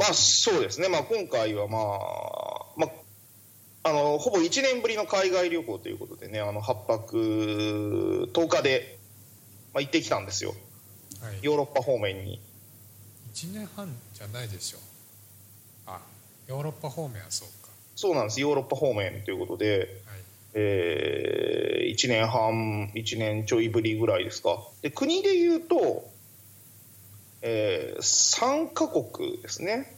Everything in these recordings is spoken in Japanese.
まあそうですね、まあ、今回はまあ、まあ、あのほぼ1年ぶりの海外旅行ということでねあの8泊10日で、まあ、行ってきたんですよ、はい、ヨーロッパ方面に。1年半じゃないでしょ。あヨーロッパ方面はそうか。そうなんです。ヨーロッパ方面ということで、はい。えー、1年半1年ちょいぶりぐらいですか。で国でいうと、えー、3カ国ですね。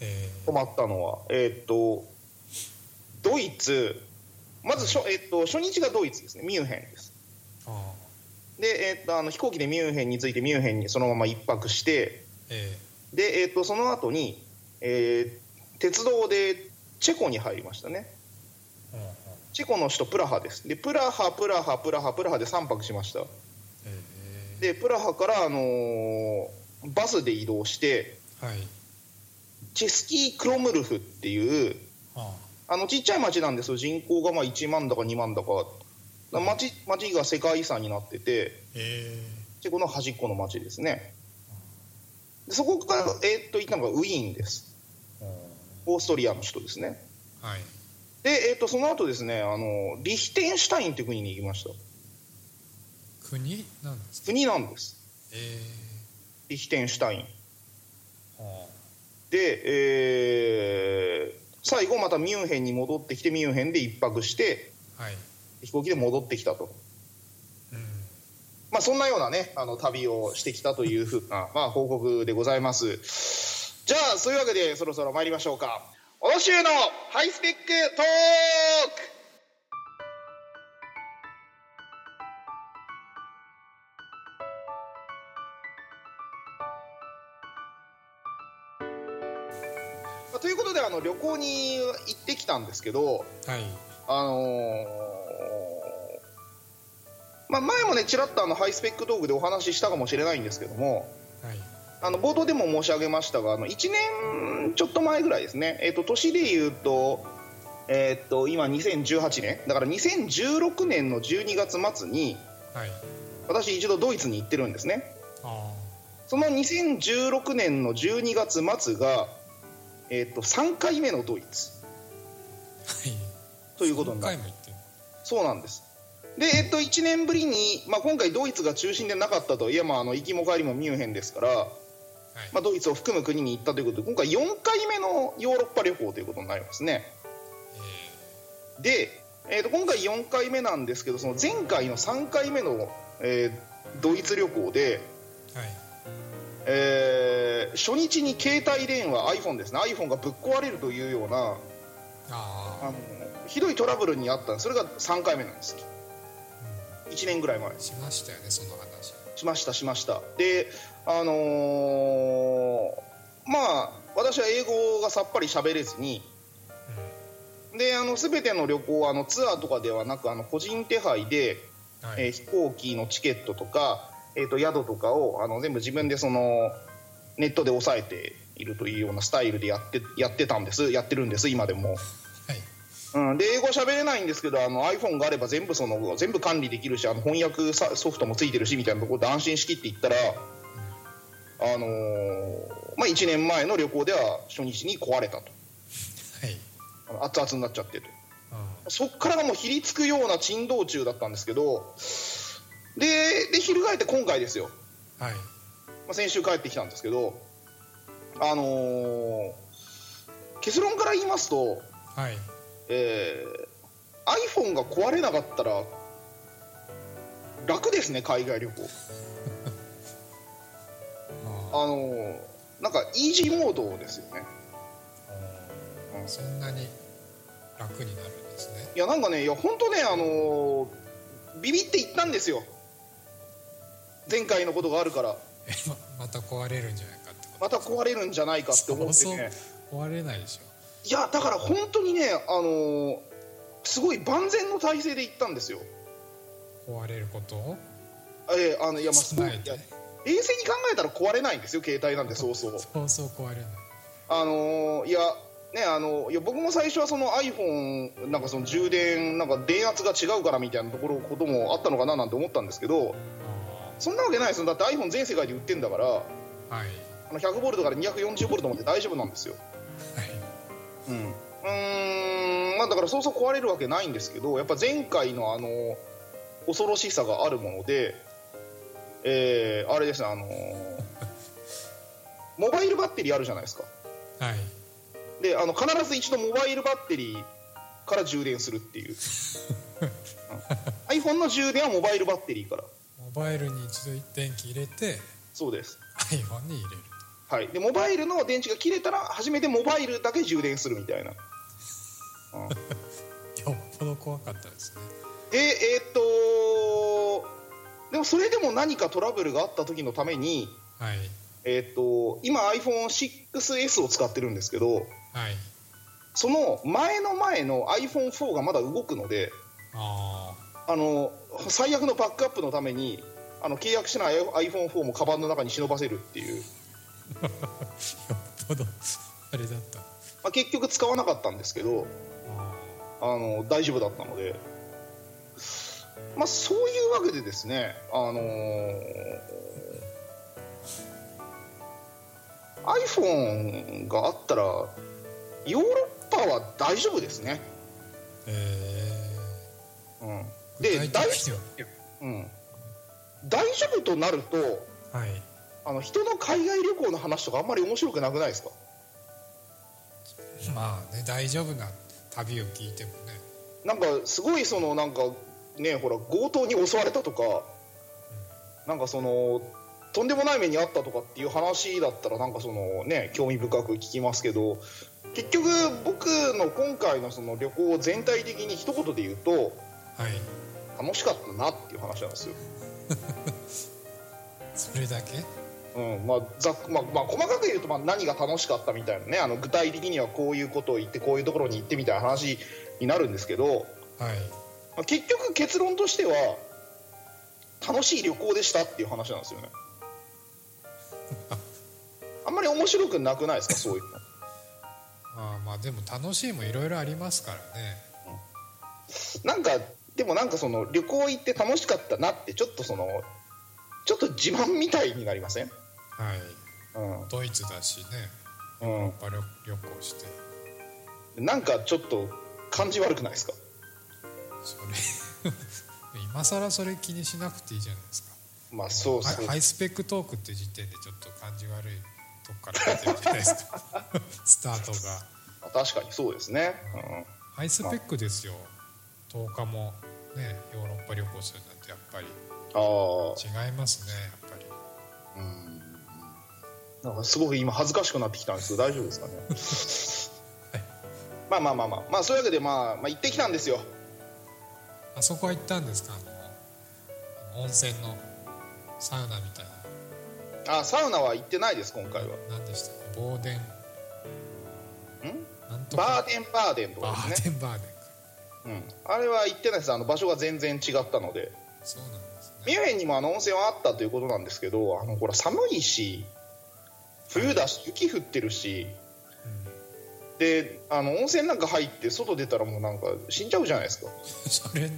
え泊まったのは。えーっとドイツ。まずしょ、えーっと初日がドイツですね。ミュンヘンです。で、えーっとあの飛行機でミュンヘンに着いてミュンヘンにそのまま一泊して。えで、えーっとその後に、えー鉄道でチェコに入りましたね。チェコの首都プラハです。でプラハプラハプラハプラハで3泊しました。えでプラハから、あのーバスで移動してー、はい。チェスキー・クロムルフっていうああ。のちっちゃい町なんですよ。人口がまあ1万だか2万だか。だ町町が世界遺産になっててえ。チェコの端っこの町ですね。でそこから、えーっと行ったのがウィーンです。オーストリアの首都ですね。はい。で、えーっとその後ですねあのリヒテンシュタインっていう国に行きました国なんですか？国なんです。えリヒテンシュタイン。で、えー最後またミュンヘンに戻ってきてミュンヘンで一泊してあはい。飛行機で戻ってきたと、うん。まあ、そんなようなねあの旅をしてきたというふう な、まあ、報告でございます。じゃあそういうわけでそろそろ参りましょうか。欧州のハイスペックトーク旅行に行ってきたんですけど、はい。あのーまあ、前もねちらっとあのハイスペック道具でお話ししたかもしれないんですけどもはい。あの冒頭でも申し上げましたがあの1年ちょっと前ぐらいですね、えー、と年でいうと,、えー、と今2018年。だから2016年の12月末にはい。私一度ドイツに行ってるんですね。あその2016年の12月末が、えー、と3回目のドイツ。あはい。ということになる。そうなんです。で、えっと、1年ぶりに、まあ、今回ドイツが中心でなかったといえばあの行きも帰りもミュンヘンですから、はい、まあ、ドイツを含む国に行ったということ。で今回4回目のヨーロッパ旅行ということになりますね。で、えっと今回4回目なんですけどその前回の3回目の、えードイツ旅行で、えーはいえー初日に携帯電話 iPhone ですね。iPhone がぶっ壊れるというようなあのひどいトラブルにあったそれが3回目なんです。1年ぐらい前。しましたよねその話。しましたしました。であのーまあ私は英語がさっぱり喋れずにであの全ての旅行はあのツアーとかではなくあの個人手配で、うんはい、えー飛行機のチケットとか、えー、と宿とかをあの全部自分でそのネットで抑えているというようなスタイルでやってやってたんです。やってるんです今でも、はい。うん、で英語喋れないんですけどあの iPhone があれば全部その全部管理できるしあの翻訳さソフトもついてるしみたいなところで安心しきって言ったら、あのーまあ、1年前の旅行では初日に壊れたと。はい。熱々になっちゃってとあそっからがもうひりつくような珍道中だったんですけどでで翻って今回ですよ、あはい。まあ、先週帰ってきたんですけどあのー結論から言いますと、はい。えー iPhone が壊れなかったら楽ですね海外旅行。ああのーなんかイージーモードですよね。あそんなに楽になるんですね。いやなんかねいや本当ねあのービビって言ったんですよ前回のことがあるから。え ままた壊れるんじゃないかってこまた壊れるんじゃないかって思ってね。と壊れないでしょ。いやだから本当にねあのーすごい万全の体制で行ったんですよ。壊れること？をえーあのいやまあいや冷静に考えたら壊れないんですよ携帯なんてそうそう。そうそう壊れない。あのーいやねあのいや僕も最初はその iPhone なんかその充電なんか電圧が違うからみたいなところこともあったのかななんて思ったんですけどあそんなわけないですよ。だって iPhone 全世界で売ってんだからあはい。あの100ボルトから240ボルトまで大丈夫なんですよ。はい。うん。うーん。まあだからそうそう壊れるわけないんですけどやっぱ前回のあの恐ろしさがあるものでえーあれですねあの モバイルバッテリーあるじゃないですか。はい。であの必ず一度モバイルバッテリーから充電するっていう、うん、iPhone の充電はモバイルバッテリーから。モバイルに一度電気入れてそうです。iPhone に入れるはい、でモバイルの電池が切れたら初めてモバイルだけ充電するみたいな、うん、と よっぽど怖かったですね。でえーっとでもそれでも何かトラブルがあった時のためにはい。えーっと今 iPhone6S を使ってるんですけどはい。その前の前の iPhone4 がまだ動くのでああの最悪のバックアップのためにあの契約してない iPhone4 もカバンの中に忍ばせるっていう、あ よっぽどあれだった。まあ、結局使わなかったんですけどああの大丈夫だったので、まあ、そういうわけでですね、あのー iPhone があったらヨーロッパは大丈夫ですね、ー。えうん、ー、で大的にはうん、大丈夫となるとはい。あの人の海外旅行の話とかあんまり面白くなくないですか？まあね大丈夫な旅を聞いてもね。なんかすごいそのなんかねほら強盗に襲われたとかなんかそのとんでもない目にあったとかっていう話だったらなんかそのね興味深く聞きますけど結局僕の今回のその旅行全体的に一言で言うとはい楽しかったなっていう話なんですよ。それだけ？うんまあざっまあまあ、細かく言うとまあ何が楽しかったみたいなねあの具体的にはこういうことを言ってこういうところに行ってみたいな話になるんですけど、はい。まあ、結局結論としては楽しい旅行でしたっていう話なんですよね。あんまり面白くなくないですか？そういうの。あーまあでも楽しいもいろいろありますからね。なんかでもなんかその旅行行って楽しかったなってちょっとそのちょっと自慢みたいになりません？はい。うん。ドイツだしね。うん。ヨーロッパ旅旅行して。なんかちょっと感じ悪くないですか？それ。今更それ気にしなくていいじゃないですか。まあそうそうハイハイスペックトークって時点でちょっと感じ悪いとこから出てるじゃないですか。スタートが。確かにそうですね、うん。ハイスペックですよ。10日もねヨーロッパ旅行するなんてやっぱり違いますねやっぱり。うん。なんかすごく今恥ずかしくなってきたんです。けど大丈夫ですかね？まあまあまあまあ。まあそういうわけでまあ、まあ、行ってきたんですよ。あそこは行ったんですか？あの温泉のサウナみたいな。あサウナは行ってないです今回は。何でしたっけ？ボーデン。ん？バか。ーデンバーデンとバかですね、ーデンバーデン。かうん、あれは行ってないです。あの場所が全然違ったので。そうなんですミね。ュンヘンにもあの温泉はあったということなんですけどあのほら寒いし冬だし雪降ってるし。であの温泉なんか入って外出たらもうなんか死んじゃうじゃないですか。う んそれ日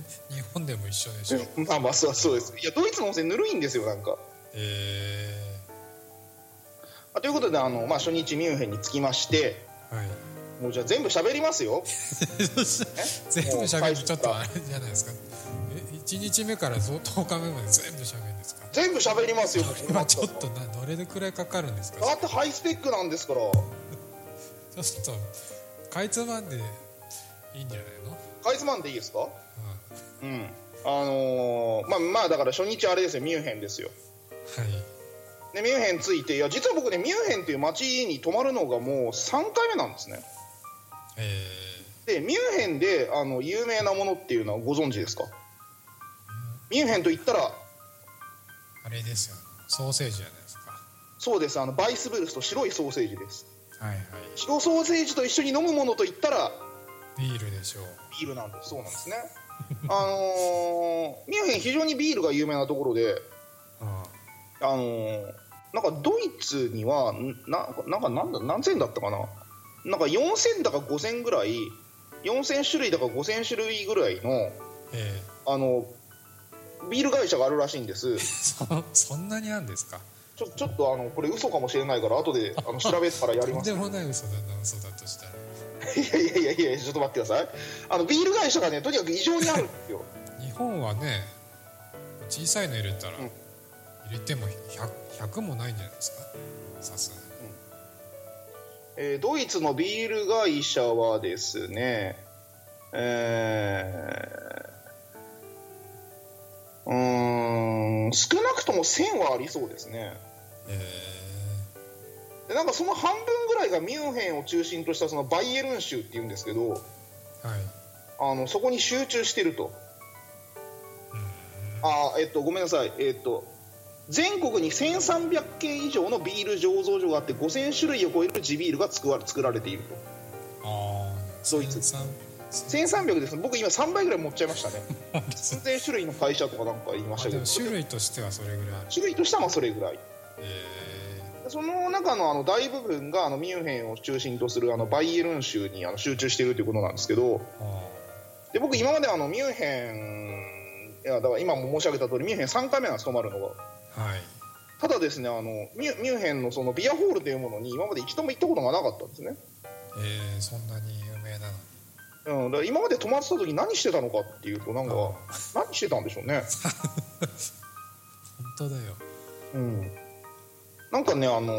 本でも一緒でしょ。まあまあそうそうです。いやドイツの温泉ぬるいんですよなんか。えあということであの、まあ、初日ミュンヘンに着きましてー、はいもうじゃあ全部喋りますよ。全部喋るとちょっとあれじゃないですか。え1日目からずっと10日目まで全部喋るんですか？全部喋りますよ。今ちょっとなどれくらいかかるんですか？だってハイスペックなんですから。ちょっとかいつまんでいいんじゃないの、かいつまんでいいですか？ううん。あのーまあまあだから初日あれですよ。ミュンヘンですよ。ん、はい。でミュンヘン着いていや実は僕ねミュンヘンっていう街に泊まるのがもう3回目なんですね。えでミュンヘンであの有名なものっていうのはご存知ですか？ミュンヘンと言ったらー、あれですよソーセージじゃないですか。そうです。あのバイスブルスと白いソーセージです。はいはい。白ソーセージと一緒に飲むものと言ったらビールでしょう。ビールなんです。そうなんですね。あのーミュンヘン非常にビールが有名なところでああのーなんかドイツにはんななんかなんだ何千だったかな？なんか4000だか5000ぐらい4000種類だか5000種類ぐらいのーえ。あのビール会社があるらしいんです。そんなにあるんですか？ちょちょっとあのこれ嘘かもしれないから後であの 調べたらやります。とんでもない嘘だな嘘だとしたら。いやいやいやいやちょっと待ってください。あのビール会社がねとにかく異常にあるんですよ。日本はね小さいの入れたら、うん。入れても 100, 100もないんじゃないですか？さすがにえードイツのビール会社はですね、えー、うーん少なくとも1000はありそうですね。えでなんかその半分ぐらいがミュンヘンを中心としたそのバイエルン州っていうんですけどー、はい。あのそこに集中してると。あーえっとごめんなさい。えっと全国に1300軒以上のビール醸造所があって5000種類を超える地ビールが作ら作られていると。ああドイツ。1300です僕今3倍ぐらい持っちゃいましたね。数千種類の会社とかなんか言いましたけど。種類としてはそれぐらい種類としてはまあそれぐらい。えその中のあの大部分があのミュンヘンを中心とするあのバイエルン州にあの集中しているということなんですけど。で僕今まであのミュンヘンいやだから今も申し上げた通りミュンヘン3回目なんです泊まるのがただですねあのミュミュンヘンのそのビアホールというものに今まで一度も行ったことがなかったんですね、えー、そんなに有名なのに。うん、だから今まで泊まってた時何してたのかっていうとなんかあ。何してたんでしょうね。本当だよ。うん。なんかねあの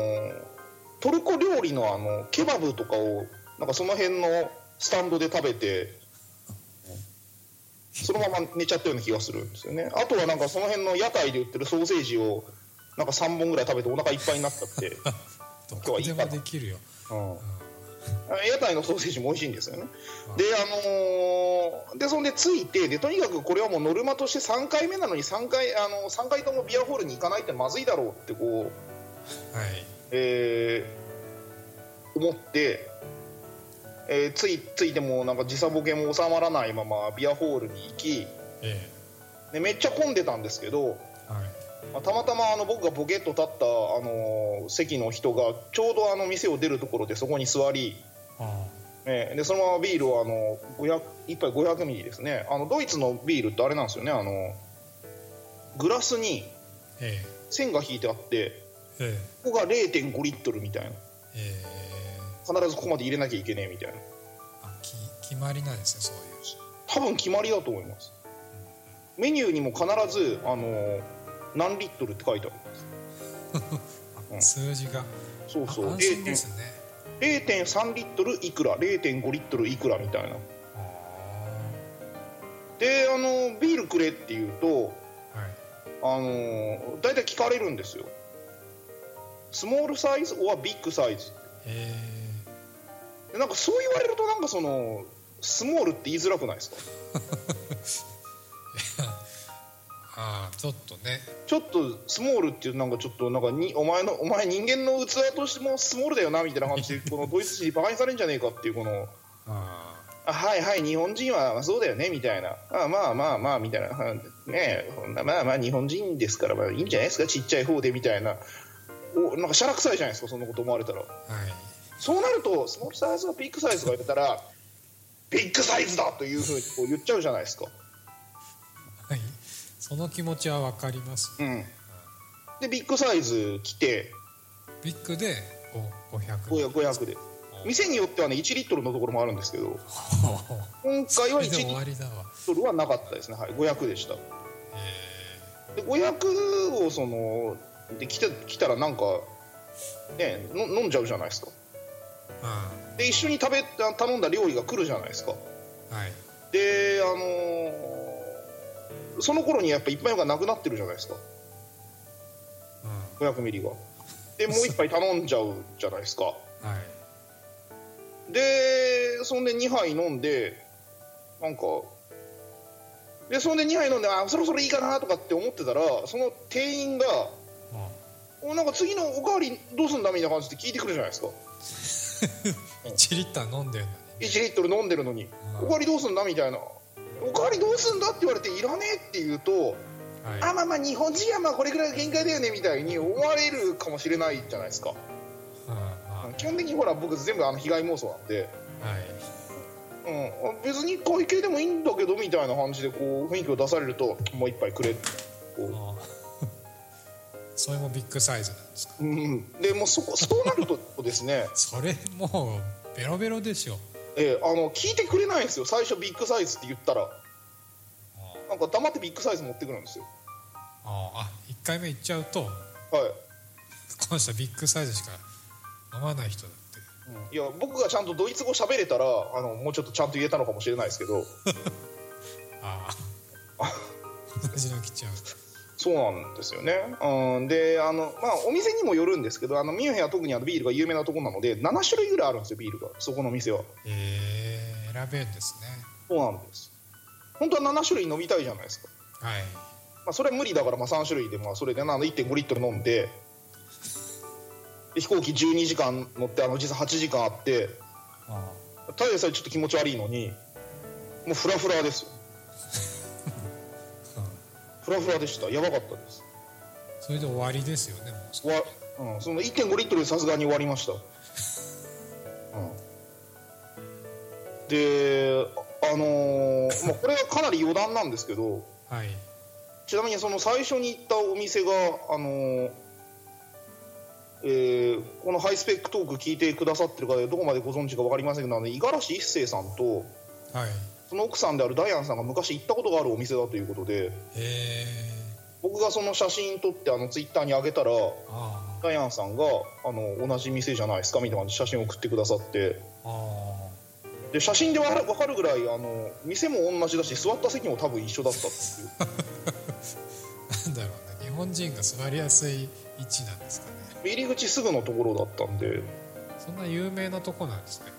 トルコ料理のあのケバブとかをなんかその辺のスタンドで食べてそのまま寝ちゃったような気がするんですよね。あとはなんかその辺の屋台で売ってるソーセージをなんか3本ぐらい食べてお腹いっぱいになったって、どこでもできるよ。うん、屋台のソーセージも美味しいんですよね。であのーでそんで着いてでとにかくこれはもうノルマとして3回目なのに3回あの3回ともビアホールに行かないってまずいだろうってこうはい。えー思って、えーついついてもなんか時差ボケも収まらないままビアホールに行きえでめっちゃ混んでたんですけど、ー、はい。まあたまたまあの僕がボケっと立った、あのー席の人がちょうどあの店を出るところでそこに座り、あえーでそのままビールをあの500 1杯500ミリですね。あのドイツのビールってあれなんですよねあのグラスに線が引いてあってー、え。ここが0.5リットルみたいな。ー、え必ずここまで入れなきゃいけねえみたいな。ー、あき決まりなんですよそういう。多分決まりだと思います。メニューにも必ずあの何リットルって書いてあるうん。数字が。そうそう。あ安心ですね。0.3リットルいくら0.5リットルいくらみたいなあであのビールくれって言うとーはいあの大体聞かれるんですよスモールサイズ or ビッグサイズえでなんかそう言われるとなんかそのスモールって言いづらくないですか？ー、ああちょっとね。ちょっとスモールっていうなんかちょっとなんかにお前のお前人間の器としてもスモールだよなみたいな感じで このドイツ人にバカにされるんじゃねえかっていうこのああはいはい日本人はそうだよねみたいな。あまあまあまあみたいな。あねえそんなまあまあ日本人ですからまあいいんじゃないですか？ちっちゃい方でみたいな。おなんかしゃらくさいじゃないですかそんなこと思われたら。あはいそうなるとスモールサイズがビッグサイズが言ったらビッグサイズだというふうにこう言っちゃうじゃないですか。はい。その気持ちは分かります。うん。でビッグサイズ来てビッグでお500 500 500で。店によってはね1リットルのところもあるんですけど 今回は1リットル。はなかったですねはい500でした。えで500をそので来て来たらなんかねの飲んじゃうじゃないですかで一緒に食べ頼んだ料理が来るじゃないですか。あはい。であのーその頃にやっぱ一杯がなくなってるじゃないですか。う500ミリがでもう一杯頼んじゃうじゃないですか。んはい。でそんで2杯飲んでなんかでそんで2杯飲んであそろそろいいかなとかって思ってたらその店員があ「おなんか次のおかわりどうすんだ?」みたいな感じで聞いてくるじゃないですか 1リッター飲んでるのに。1リットル飲んでるのに「うん。おかわりどうすんだ?」みたいな「おかわりどうすんだ?」って言われて「いらねえ」って言うと「はい。あまあまあ日本人はまあこれぐらいが限界だよね」みたいに思われるかもしれないじゃないですか。基本的にほら僕全部あの被害妄想なんで、はい。うん、別に会計でもいいんだけどみたいな感じでこう雰囲気を出されるともう一杯くれこうあそれもビッグサイズなんですか？うん、でもうそこそうなるとですね。それもうベロベロでしょえーあの聞いてくれないんですよ。最初ビッグサイズって言ったら。あなんか黙ってビッグサイズ持ってくるんですよ。ああ1回目行っちゃうとはい、この人はビッグサイズしか飲まない人だって。うん。いや僕がちゃんとドイツ語喋れたらあのもうちょっとちゃんと言えたのかもしれないですけど。ああ。同じの来ちゃうそうなんですよね、うん、であの、まあ、お店にもよるんですけどあのミュンヘンは特にあのビールが有名なところなので7種類ぐらいあるんですよビールが。そこの店は。えー、選べんですね。そうなんです。本当は7種類飲みたいじゃないですか、はい。まあ、それは無理だからまあ3種類でまあそれでなあの1.5リットル飲んでで飛行機12時間乗ってあの実は8時間あってあただでさえちょっと気持ち悪いのにもうフラフラですよ。あフラフラでした。やばかったです。それで終わりですよねもう。わ、うん、その1.5リットルでさすがに終わりました、うん、であのーまあ、これはかなり余談なんですけどはい。ちなみにその最初に行ったお店があのーえーこのハイスペックトーク聞いてくださってる方でどこまでご存知か分かりませんけど五十嵐一生さんとはいその奥さんであるダイアンさんが昔行ったことがあるお店だということでえ僕がその写真撮ってあのツイッターに上げたらダイアンさんがあの同じ店じゃないですかみたいな感じで写真を送ってくださって。ああで写真でわかる分かるぐらいあの店も同じだし座った席も多分一緒だったっていう。あ なんだろうね。日本人が座りやすい位置なんですかね。入り口すぐのところだったんで。そんな有名なとこなんですね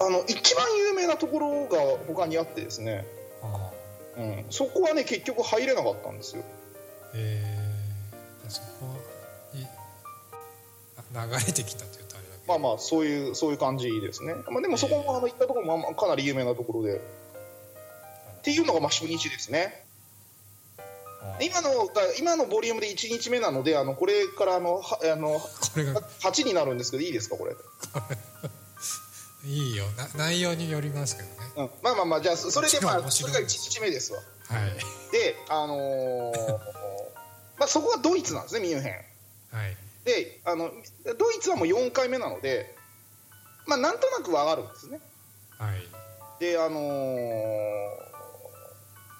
あの一番有名なところが他にあってですね、うん、そこはね結局入れなかったんですよ。えー、そこにあ流れてきたというとあれだけど。まあまあそういうそういう感じですね、まあ、でもそこもあの行ったところもかなり有名なところで。っていうのがまあ初日ですね。あ今のが今のボリュームで1日目なのであのこれからあのはあの これが。8になるんですけどいいですかこれ、いいよ。な内容によりますけどね。うん、まあまあまあじゃあそそれでまあそれが1日目ですわ。はい。であのー まあそこはドイツなんですねミュンヘン。はい。であのドイツはもう4回目なのでまあなんとなくわかるんですね。はい。であのー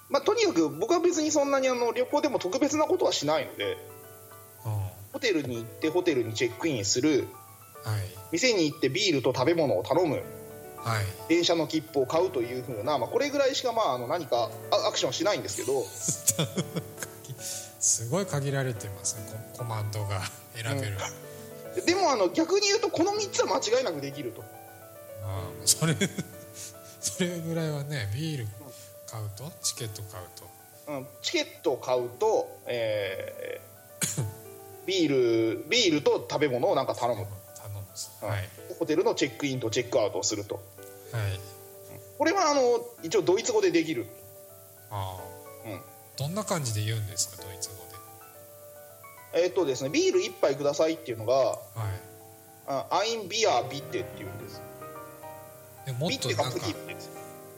まあとにかく僕は別にそんなにあの旅行でも特別なことはしないのであ。ホテルに行ってホテルにチェックインする店に行ってビールと食べ物を頼む。はい。電車の切符を買うというふうな、まあ、これぐらいしかまああの何かあアクションしないんですけど。すごい限られてますね。ココマンドが選べる、でもあの逆に言うとこの3つは間違いなくできると。ああそれ それぐらいはねビール買うとチケット買うと。うん、チケットを買うと、えー ビールビールと食べ物をなんか頼む、頼むんです。うんはい。ホテルのチェックインとチェックアウトをすると。はい。これはあの一応ドイツ語でできる、ああ。うん。どんな感じで言うんですかドイツ語えーっとですね、ビール1杯くださいっていうのがではい。あアインビアビッテっていうんです。でもっビッテがとなんかビッテです。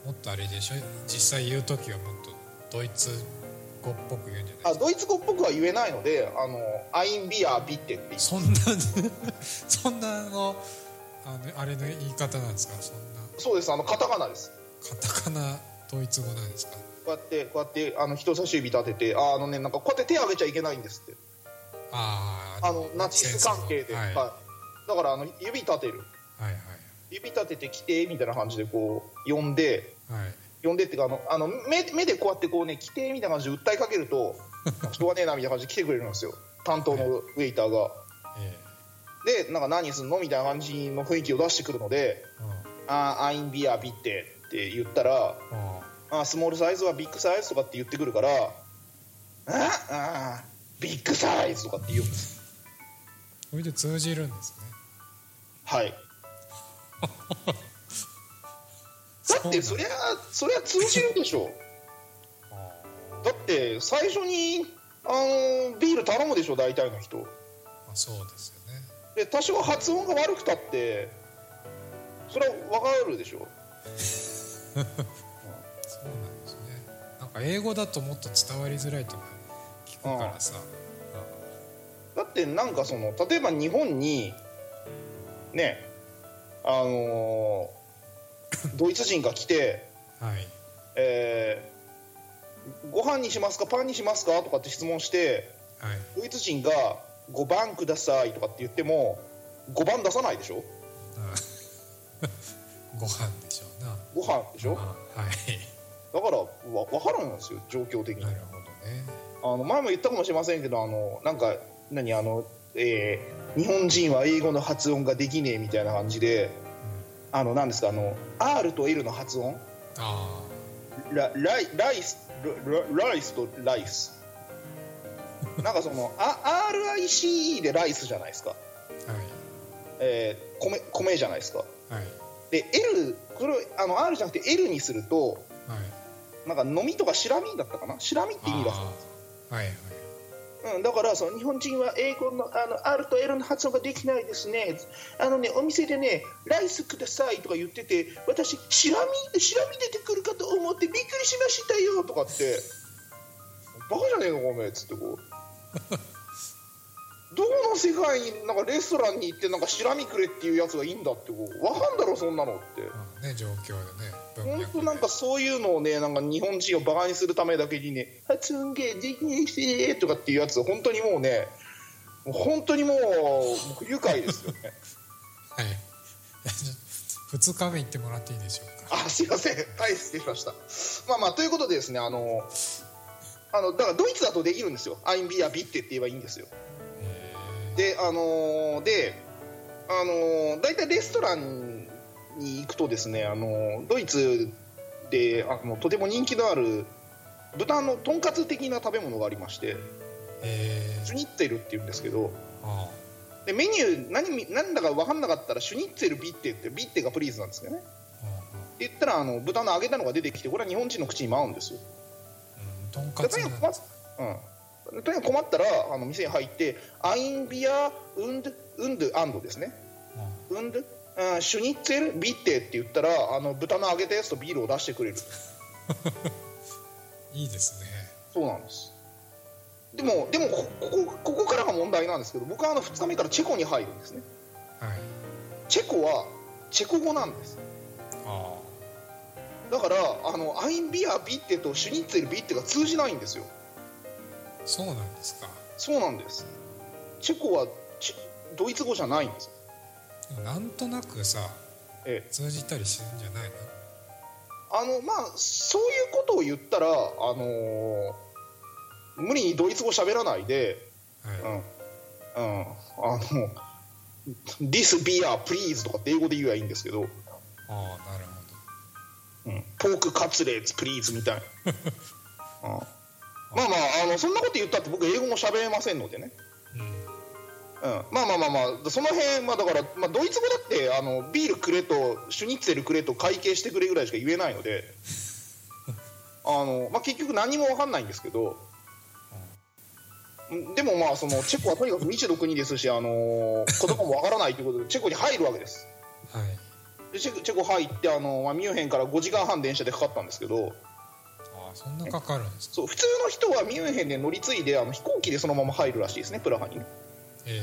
もっとあれでしょ？実際言う時はもっとドイツ語っぽく言うんじゃないあドイツ語っぽくは言えないのであのアインビアビッテってそんなそんなのあのあれの言い方なんですか？そんな。そうです。あのカタカナです。カタカナドイツ語なんですか？こうやってこうやってあの人差し指立ててああのねなんかこうやって手上げちゃいけないんですって。あああのナチス関係で、はい、は、はい。だからあの指立てる。いはい。指立ててきてみたいな感じでこう呼んではい呼んでっていうかあのあの目目でこうやってこうね来てみたいな感じで訴えかけると しょうがねえなみたいな感じで来てくれるんですよ。担当のウェイターが。えでなんか何すんのみたいな感じの雰囲気を出してくるのでえうん「あーアインビアビッテ」って言ったらうん「あースモールサイズはビッグサイズ」とかって言ってくるから「ああービッグサイズ」とかって言うんです。それで通じるんですね。はい だってそりゃそりゃ通じるでしょ。あだって最初にあのビール頼むでしょ大体の人。ーまあそうですよね。で多少発音が悪くたってそれは分かるでしょ。そうなんですね。なんか英語だともっと伝わりづらいとか聞くからさ、だってなんかその例えば日本にねあのー ドイツ人が来てはい。えーご飯にしますか？パンにしますか？とかって質問してはい。ドイツ人が5番くださいとかって言っても5番出さないでしょ？あ ご飯でしょうな。ご飯でしょ？あはい。だからわ分かるんですよ状況的に。なるほどね。あの前も言ったかもしれませんけどあのなんか何？あの、えー日本人は英語の発音ができねえみたいな感じであの何ですかあの R と L の発音？あラライライスラライスとライス。なんかそのあ RICE でライスじゃないですか、あはい。えー米米じゃないですか。はい。で L これをあの R じゃなくて L にするとはい。なんか飲みとかしらみだったかな？しらみって意味だそうです。はいはいうん、だからその日本人は英語のあの R と L の発音ができないですね。あのねお店でねライスくださいとか言ってて私しらみしらみ出てくるかと思ってびっくりしましたよとかって。バカじゃねえのかおめんっつってこう。どの世界になんかレストランに行ってなんかしらみくれっていうやつがいいんだってこうわかんだろそんなのって。まあね状況でね文本当なんかそういうのをねなんか日本人をバカにするためだけにね発音ができないしとかっていうやつ本当にもうね本当にもう不愉快ですよね。はい。2日目行ってもらっていいでしょうか。あすいません。はい失礼しました。まあまあということでですねあのあのだからドイツだとできるんですよ。アインビアビッテって言えばいいんですよ。へであのーであのー大体レストランに行くとですねあのードイツであのとても人気のある豚のとんかつ的な食べ物がありましてえシュニッツェルって言うんですけどあでメニュー何何だか分かんなかったらシュニッツェルビッテってビッテがプリーズなんですよね。って言ったらあの豚の揚げたのが出てきてこれは日本人の口にも合うんですよ。うんとんかつ。うん、とにかく困ったらあの店に入ってアインビアウンドウンドアンドですね。ウンドうんシュニッツェルビッテって言ったらあの豚の揚げたやつとビールを出してくれる。いいですね。そうなんです。でもでもここここからが問題なんですけど僕はあの2日目からチェコに入るんですね。はい。チェコはチェコ語なんです。あだからあのアインビアビッテとシュニッツェルビッテが通じないんですよ。あそうなんですか。そうなんです。チェコはチドイツ語じゃないんです。なんとなくさええ。通じたりするんじゃないの？あのまあそういうことを言ったらあのー無理にドイツ語喋らないではい、うん。うん。あの「This beer please」とかって英語で言えばいいんですけど。ああなるうん。ポークカツレツプリーズみたいな、うん、まあまああのそんなこと言ったって僕英語も喋れませんのでね、うん。うん、まあまあまあまあその辺、まあ、だから、まあ、ドイツ語だってあのビールくれとシュニッツェルくれと会計してくれぐらいしか言えないので。あの、まあ、結局何も分かんないんですけど。うん。でもまあそのチェコはとにかく未知の国ですしあの言葉も分からないということでチェコに入るわけです。はい。でチェコチェコ入ってあの、まあ、ミュンヘンから5時間半電車でかかったんですけどそんなかかるんですか？そう普通の人はミュンヘンで乗り継いであの飛行機でそのまま入るらしいですねプラハに、うん、え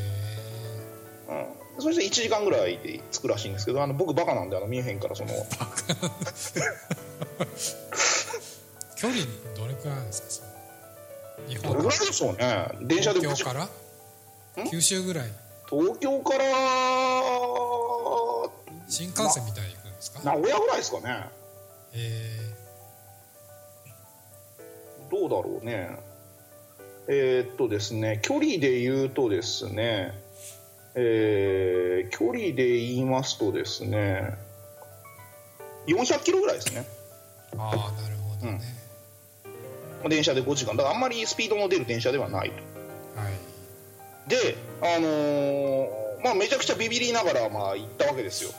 そして1時間ぐらいで着くらしいんですけどあの僕バカなんであのミュンヘンからその。ー、距離どれくらいなんですか？その日どれぐらいでしょうね。電車で5時間東京から？九州ぐらい？東京から新幹線みたいに行くんですか？名古屋ぐらいですかね。えどうだろうね。えーっとですね距離で言うとですねえー距離で言いますとですね400キロぐらいですね。ー、ああなるほどね、まあ電車で5時間。だからあんまりスピードの出る電車ではないと。はい。であのーまあめちゃくちゃビビりながらまあ行ったわけですよ、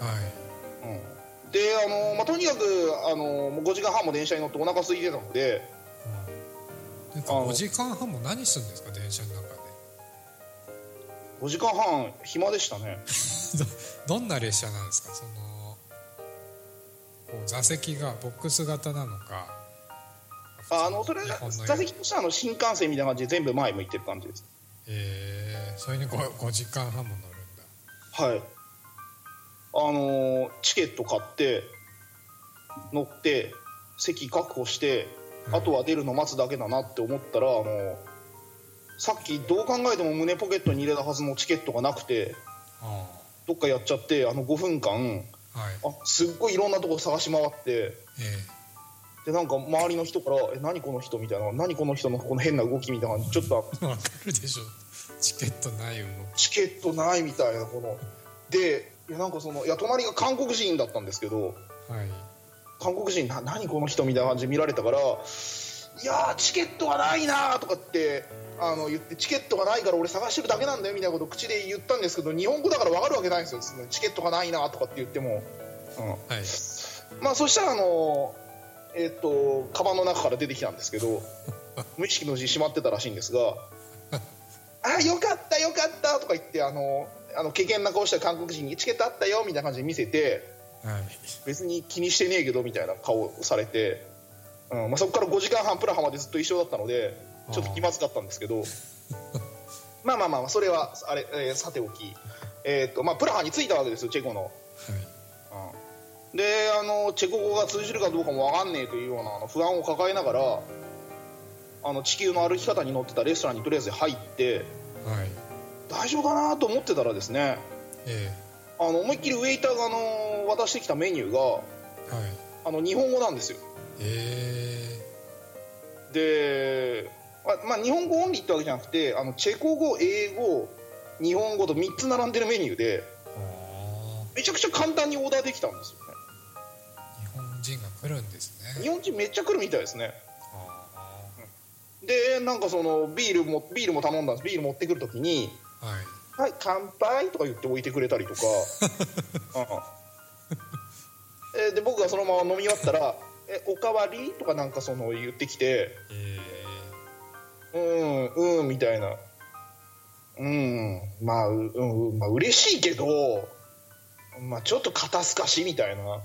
はい。うん、であのーまあとにかくあのーもう5時間半も電車に乗ってお腹空いてたのでうんなんかあの5時間半も何するんですか電車の中で？5時間半暇でしたね。どんな列車なんですか？そのこう座席がボックス型なのかあのそれ座席としてはあの新幹線みたいな感じで全部前向いてる感じです。えー、それに 5, 5時間半も乗るんだ。はい。あのチケット買って乗って席確保して、あとは出るの待つだけだなって思ったらあのさっきどう考えても胸ポケットに入れたはずのチケットがなくてどっかやっちゃってあの5分間、はい、あすっごいいろんなとこ探し回って、えー、でなんか周りの人から「え何この人」みたいな「何この人のこの変な動き」みたいなちょっと分かるでしょ。チケットないよ。チケットないみたいなこの。でいやなんかそのいや隣が韓国人だったんですけど、はい、韓国人な何この人みたいな感じで見られたから「いやチケットがないな」とかってあの言ってチケットがないから俺探してるだけなんだよみたいなことを口で言ったんですけど日本語だから分かるわけないんですよ。チケットがないなとかって言っても、うん。はい、まあそしたらあのえっ、ー、とカバンの中から出てきたんですけど 無意識のうちにしまってたらしいんですが「あよかったよかった」とか言ってあのあの危険な顔した韓国人にチケットあったよみたいな感じで見せて、はい、別に気にしてねえけどみたいな顔されて、うんまあ、そこから5時間半プラハまでずっと一緒だったのでちょっと気まずかったんですけど。まあまあまあそれはあれ、えー、さておき、えーとまあ、プラハに着いたわけですよチェコの。はい。うん、であのチェコ語が通じるかどうかも分かんねえというようなあの不安を抱えながらあの地球の歩き方に乗ってたレストランにとりあえず入って、はい、大丈夫かなと思ってたらですね、ええ、あの思いっきりウェイターがあの渡してきたメニューが、はい、あの日本語なんですよ。えでまあ、日本語オンリーってわけじゃなくてあのチェコ語英語日本語と3つ並んでるメニューでめちゃくちゃ簡単にオーダーできたんですよね。日本人が来るんですね。日本人めっちゃ来るみたいですね。でなんかそのビールもビールも頼んだんです。ビール持ってくる時に「はい、はい、乾杯」とか言って置いてくれたりとか。で僕がそのまま飲み終わったら「えおかわり?」とかなんかその言ってきて、えー。うんうんみたいな。うんまあう、うん、まあ嬉しいけどまあちょっと肩透かしみたいな。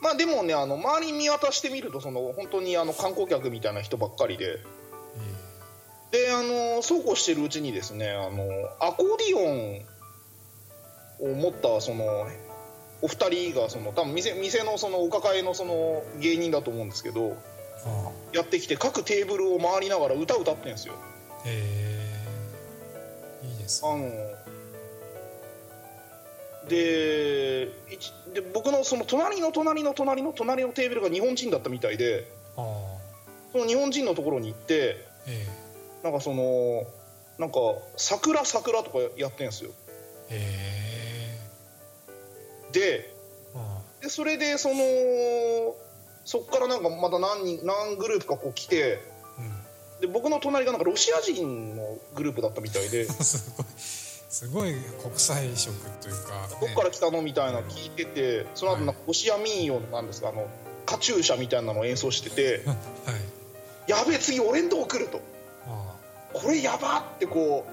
まあでもねあの周り見渡してみるとその本当にあの観光客みたいな人ばっかりで、であのそうこうしてるうちにですねあのアコーディオンを持ったそのお二人がその多分店店のそのお抱えのその芸人だと思うんですけどやってきて各テーブルを回りながら歌歌ってんですよ。へえ。いいです、ね、あのでで僕のその隣の隣の隣の隣のテーブルが日本人だったみたいでその日本人のところに行って、えー、なんかそのなんか「桜桜」とかやってんですよ。へえででそれでそのそこからなんかまた何人何グループかこう来て、うん、で僕の隣がなんかロシア人のグループだったみたいで。すごいすごい国際色というか、ね、どっから来たのみたいな聞いててその後なんかロシア民謡なんですかあのカチューシャみたいなのを演奏してて。はい、やべえ次俺んとこ来るとこれやばってこ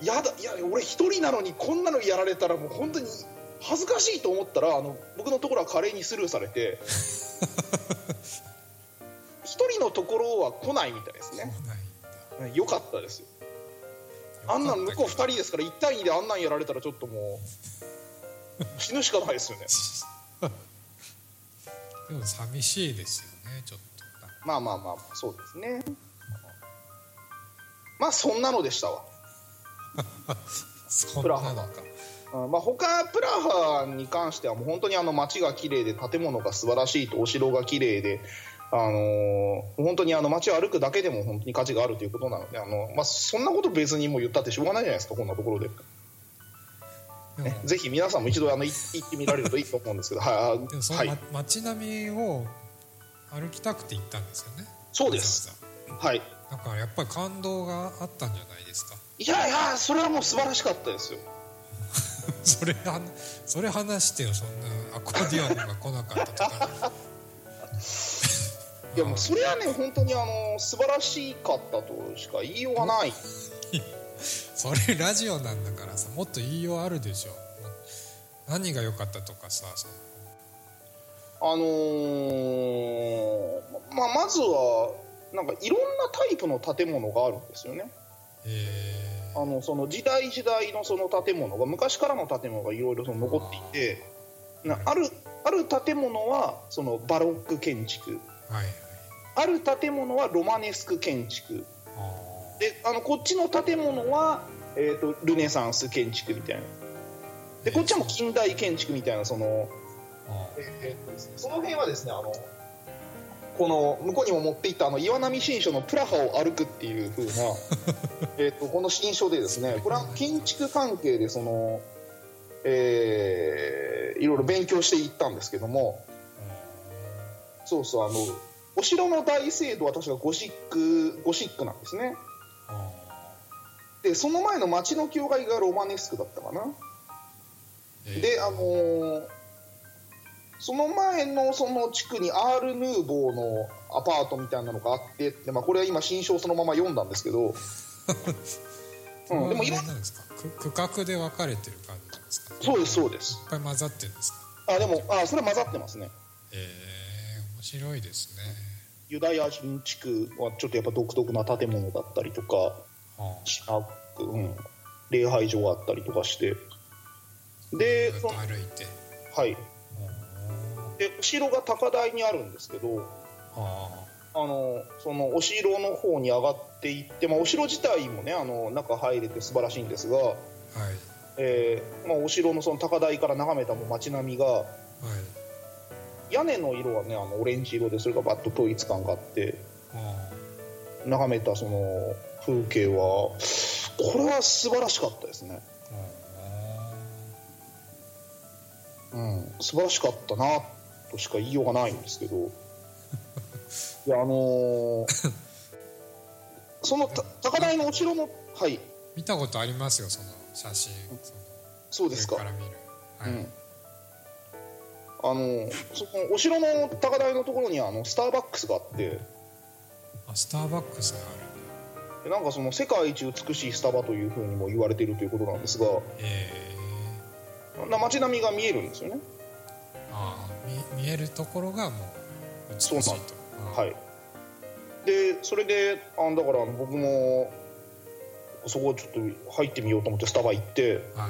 うやだいや俺一人なのにこんなのやられたらもう本当に恥ずかしいと思ったらあの僕のところは華麗にスルーされて 一人のところは来ないみたいですね。よかったですよ。あんなん向こう2人ですから1対2であんなんやられたらちょっともう死ぬしかないですよね。でも寂しいですよねちょっと。まあまあまあそうですねまあそんなのでしたわ そんなのかまあ、他プラハに関してはもう本当にあの街が綺麗で建物が素晴らしいとお城が綺麗であのー、本当にあの街を歩くだけでも本当に価値があるということなのであの、まあ、そんなこと別にも言ったってしょうがないじゃないですかこんなところで。ね、ぜひ皆さんも一度あの行ってみられるといいと思うんですけど、はい、その、はい、街並みを歩きたくて行ったんですよね。そうです。はい。だからやっぱり感動があったんじゃないですか。いやいや、それはもう素晴らしかったですよ。それそれ話してよそんなアコーディオンが来なかったとか いやもうそれはね本当にあの素晴らしかったとしか言いようがない それラジオなんだからさもっと言いようあるでしょ何が良かったとかさあのー、まあ、まずはなんかいろんなタイプの建物があるんですよね。えあのその時代時代のその建物が昔からの建物がいろいろその残っていてなあるある建物はそのバロック建築。ー、はい。ある建物はロマネスク建築。あであのこっちの建物は、えー、とルネサンス建築みたいな。でこっちはもう近代建築みたいなその、えーその辺はですねあのこの向こうにも持っていったあの岩波新書のプラハを歩くっていう風な えーとこの新書でですねこれは建築関係でその、えーいろいろ勉強していったんですけどもそうそうあのお城の大聖堂は確かゴシックゴシックなんですね。あでその前の町の教会がロマネスクだったかな。えー。であのーその前のその地区にアール・ヌーボーのアパートみたいなのがあってで、まあ、これは今新書をそのまま読んだんですけど、うん、でもいろんなんですか？区区画で分かれてる感じなんですか？そうですそうです。いっぱい混ざってるんですか？あでもあそれは混ざってますね。えー、面白いですね。ユダヤ人地区はちょっとやっぱ独特な建物だったりとかあ。シナック、うん、礼拝所があったりとかして。で歩いて。はいでお城が高台にあるんですけどああのそのお城の方に上がっていって、まあ、お城自体もねあの中入れて素晴らしいんですが、あはい。えーまあ、お城のその高台から眺めたもう街並みがはい。屋根の色はねあのオレンジ色でそれがバッと統一感があってあ眺めたその風景はこれは素晴らしかったですね、あうん、素晴らしかったなとしか言いようがないんですけど。いやあのー そのた高台のお城のはい。見たことありますよその写真。そうですか。上から見る。はい、うん。あのそのお城の高台のところにあのスターバックスがあって。あスターバックスがあるでなんかその世界一美しいスタバというふうにも言われているということなんですが。えな街並みが見えるんですよね見見えるところがもう美しいとそうなん。あはい。でそれであだから僕もそこちょっと入ってみようと思ってスタバ行っては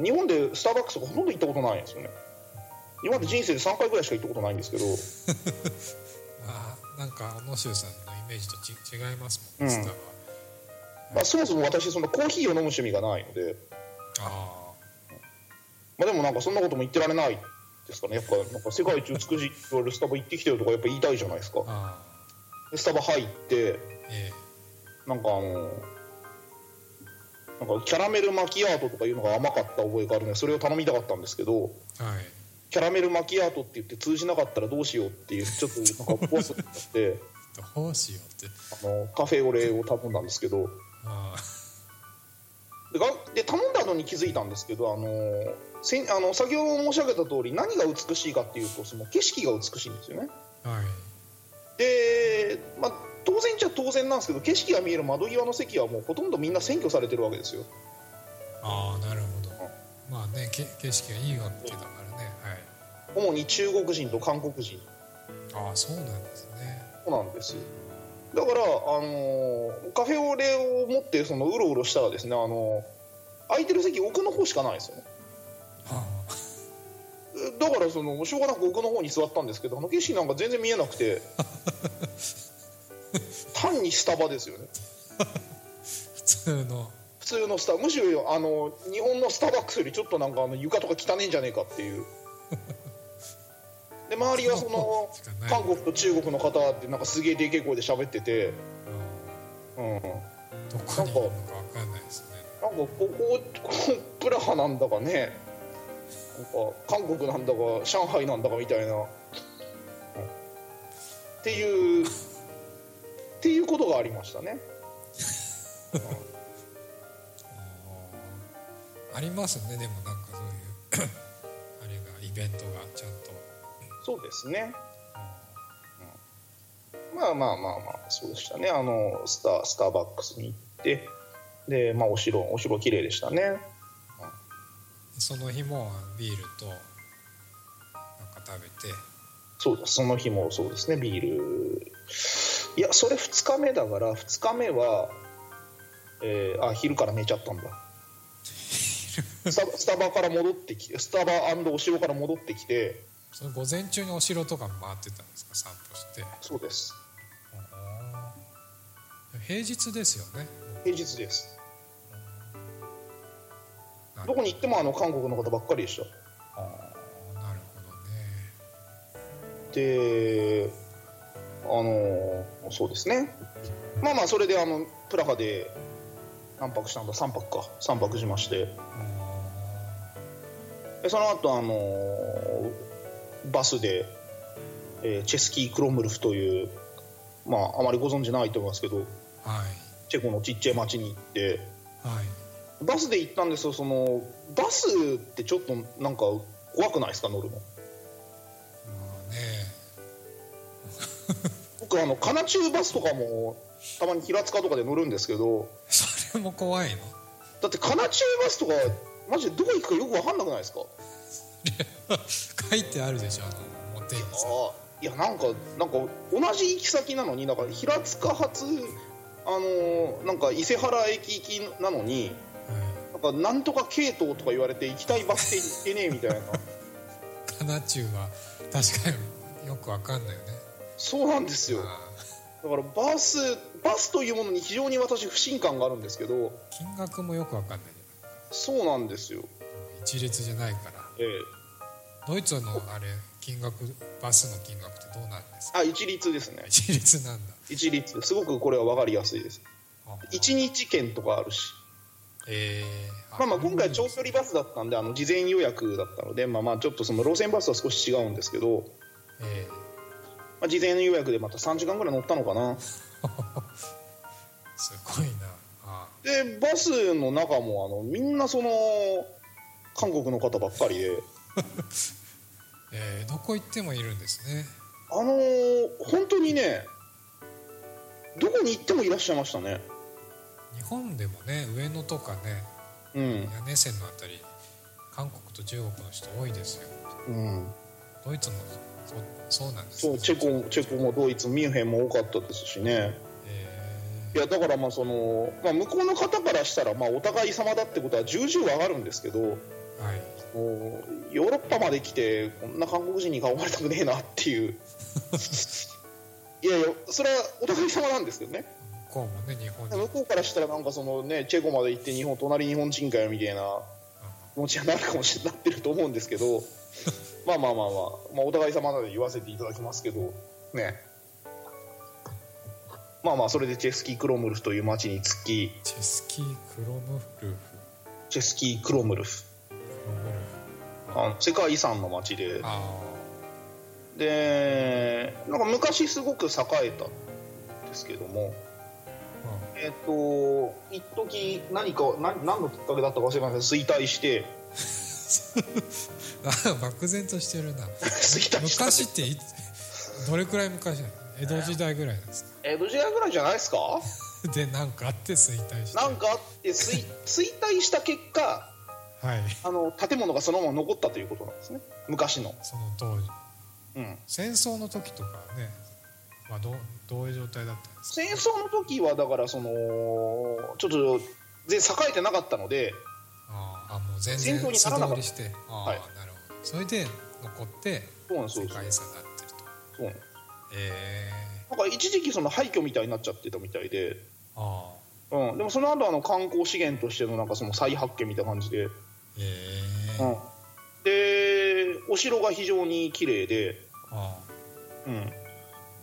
い。日本でスターバックスがほとんど行ったことないんですよね。今まで人生で3回ぐらいしか行ったことないんですけど。あなんか小野修さんのイメージとち違いますもんね、うん。スタバ。まあ、そもそも私そのコーヒーを飲む趣味がないので、あまあ、でもなんかそんなことも言ってられないですかね。やっぱなんか世界一美しいって言われるスタバ行ってきてよとかやっぱ言いたいじゃないですか。スタバ入ってえなんかあのなんかキャラメルマキアートとかいうのが甘かった覚えがあるのでそれを頼みたかったんですけどえはい。キャラメルマキアートって言って通じなかったらどうしようっていうちょっとなんか怖さになって どうしようって。あのカフェオレを頼んだんですけどあでがで頼んだのに気づいたんですけどあのせんあの先ほど申し上げた通り何が美しいかっていうとその景色が美しいんですよね。あはい。で、まあ、当然っちゃ当然なんですけど景色が見える窓際の席はもうほとんどみんな占拠されてるわけですよ。ああなるほど。まあねけ景色がいいわけだからね。はい主に中国人と韓国人。ああそうなんですね。そうなんですだから、あのーカフェオレを持ってそのうろうろしたらですね、あのー空いてる席奥の方しかないですよね。あ。だからそのしょうがなく奥の方に座ったんですけどあの景色なんか全然見えなくて 単にスタバですよね。あ普通の。普通のスタむしろあの日本のスターバックスよりちょっとなんかあの床とか汚ねえんじゃねえかっていう で周りはその韓国と中国の方ってなんかすげえでけえ声で喋ってて、うん、なん。どこにいるのかわかんないですね。ここここプラハなんだかね。なんか韓国なんだか上海なんだかみたいな、うんっていうっていうことがありましたね。ありますね。でもなんかそういう あれがイベントがちゃんとそうですね。まあまあまあまあそうでしたね。あのスタスターバックスに行ってでまあお城お城綺麗でしたね。その日もビールとなんか食べて。そうです。その日もそうですね。ビール。いやそれ2日目だから2日目は、えーあ昼から寝ちゃったんだ。スタスタバから戻ってきてスタバお城から戻ってきてその午前中にお城とか回ってたんですか？散歩して。そうです。平日ですよね。平日です。どこに行ってもあの韓国の方ばっかりでした。あーなるほどね。であのそうですね。まあまあそれであのプラハで何泊したんだ？3泊か。3泊しまして。でその後あのバスで、えーチェスキー・クロムルフというまああまりご存知ないと思いますけどはい。チェコのちっちゃい町に行ってはい。バスで行ったんですよ。そのバスってちょっとなんか怖くないですか乗るの？まあね。僕あのカナチューバスとかもたまに平塚とかで乗るんですけどそれも怖いの？だってカナチューバスとかマジでどこ行くかよく分かんなくないですか？書いてあるでしょあの表にさ。あいやなんかなんか同じ行き先なのになんか平塚発あのーなんか伊勢原駅行きなのにはなんかなんとか系統とか言われて行きたいバス停に行けねえみたいな。い、カナチューは確かによくわかんないよね。そうなんですよ。あだからバスバスというものに非常に私不信感があるんですけど。ー金額もよくわかんないそうなんですよ。一律じゃないから。ええドイツのあれ金額バスの金額ってどうなんですか？あ一律ですね。一律なんだ。一律。すごくこれは分かりやすいです。あ一日券とかあるし。えー、まあまあ今回長距離バスだったんであの事前予約だったのでまあまあちょっとその路線バスは少し違うんですけど、えまあ、事前予約でまた3時間ぐらい乗ったのかな。ー、すごいな。あでバスの中もあのみんなその韓国の方ばっかりで。えー、どこ行ってもいるんですね。あのー本当にねどこに行ってもいらっしゃいましたね。日本でもね上野とかねうん。屋根線のあたり韓国と中国の人多いですよ。うん。ドイツもそうそうなんですそうチェコチェコもドイツミュンヘンも多かったですしね。えいやだからまあその、まあ、向こうの方からしたらまあお互い様だってことは重々わかるんですけどー、はい。もうヨーロッパまで来てこんな韓国人に囲まれたくねえなっていう。いやいやそれはお互い様なんですけどね。向こうもね日本に向こうからしたらなんかそのねチェコまで行って日本隣日本人かよみたいな気持ちになるかもしれなってると思うんですけど まあまあまあまあ、まあ、お互い様なので言わせていただきますけどね。まあまあそれでチェスキー・クロムルフという町に着きチェスキー・クロムルフ。チェスキー・クロムルフあの世界遺産の町で。あでなんか昔すごく栄えたんですけども。あ、えっ、と一時何か何何のきっかけだったか忘れましたけど衰退して。あ漠然としてるな。衰退した。昔ってどれくらい昔なの江戸時代ぐらいなんですか？江戸時代ぐらいじゃないですか？でなんかあって衰退して。なんかあって衰衰退した結果はい。あの建物がそのまま残ったということなんですね。昔の、その当時うん、戦争の時とかね、まあ、どうどういう状態だったんですか？戦争の時はだからそのちょっと全然栄えてなかったのでああもう全然戦闘に素ならなかった。して。ああ、はい。なるほど。それで残ってそうなんですよ。世界遺産になってると。そうなんですえなんか一時期その廃墟みたいになっちゃってたみたいで、ー、ああうん、でもその後あの観光資源としてのなんかその再発見みたいな感じで、えうー、ん、でお城が非常に綺麗で、あうん、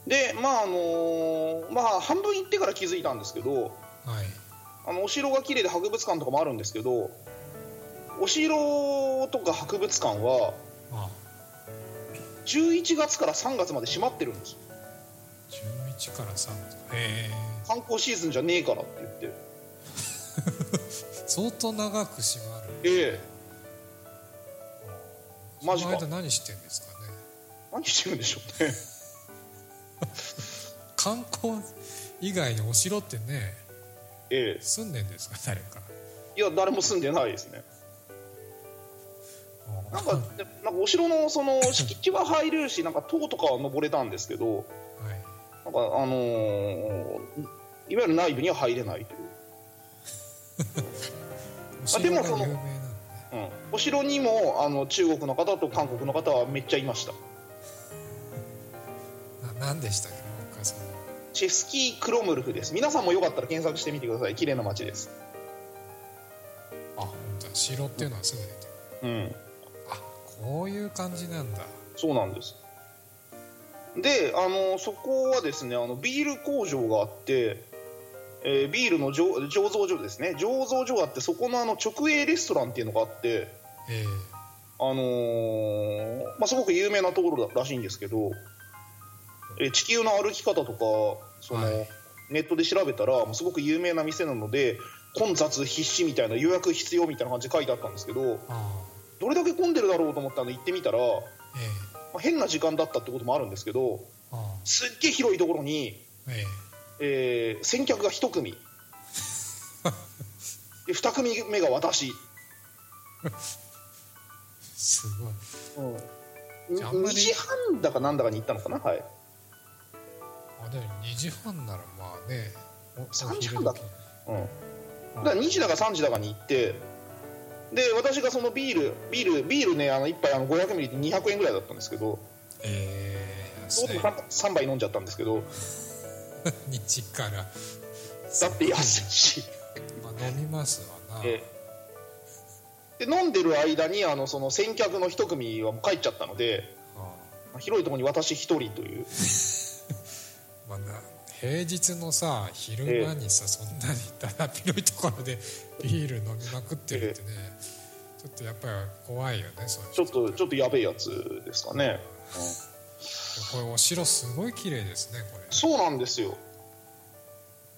でまああのまあ半分行ってから気づいたんですけどあはい。あのお城が綺麗で博物館とかもあるんですけどお城とか博物館はああ。11月から3月まで閉まってるんですよ。11から3え観光シーズンじゃねえからって言って。ー、相当長く閉まるええ。マジか。その間何してんですかね。何してるんでしょうね。観光以外にお城ってねええ。住んでんですか誰か。いや誰も住んでないですね。なんかでなんかお城のその敷地は入れるしなんか塔とかは登れたんですけどはい。ななんかあのーいわゆる内部には入れないという、お城がでもそのお城にもあの中国の方と韓国の方はめっちゃいました。な何でしたっけ？もう一回その。チェスキー・クロムルフです。皆さんもよかったら検索してみてください。綺麗な街です。あ本当だ。城っていうのはすぐ出てくる。うん。あこういう感じなんだ。そうなんです。であのそこはですねあのビール工場があって、えービールの醸醸造所ですね。醸造所があってそこのあの直営レストランっていうのがあってえあのーまあ、すごく有名なところらしいんですけど、えー地球の歩き方とかその、はい。ネットで調べたらもうすごく有名な店なので混雑必至みたいな予約必要みたいな感じで書いてあったんですけどどれだけ混んでるだろうと思ったんで行ってみたら、まあえあ、変な時間だったってこともあるんですけどすっげえ広いところに、ーええー先客が1組。で2組目が私、ー、すごい。うん、じゃああんまり。2時半だかなんだかに行ったのかな？はい。あでも2時半ならまあねお3お昼時半だ時うん、だから2時だか3時だかに行ってで私がそのビールビールビールねあの1杯あの500ミリで200円ぐらいだったんですけど。えー、そう安い 3, 杯飲んじゃったんですけど 日から。だって安いし、まあ飲みますわな、ええ。で飲んでる間にあのその先客の1組はもう帰っちゃったのであまあ広いところに私1人という。あ まあな平日のさ昼間にさ、そんなにだだっ広いところでビール飲みまくってるってね、ちょっとやっぱり怖いよねちょっとちょっとやべえやつですかね、これお城すごい綺麗ですねこれ。そうなんですよ。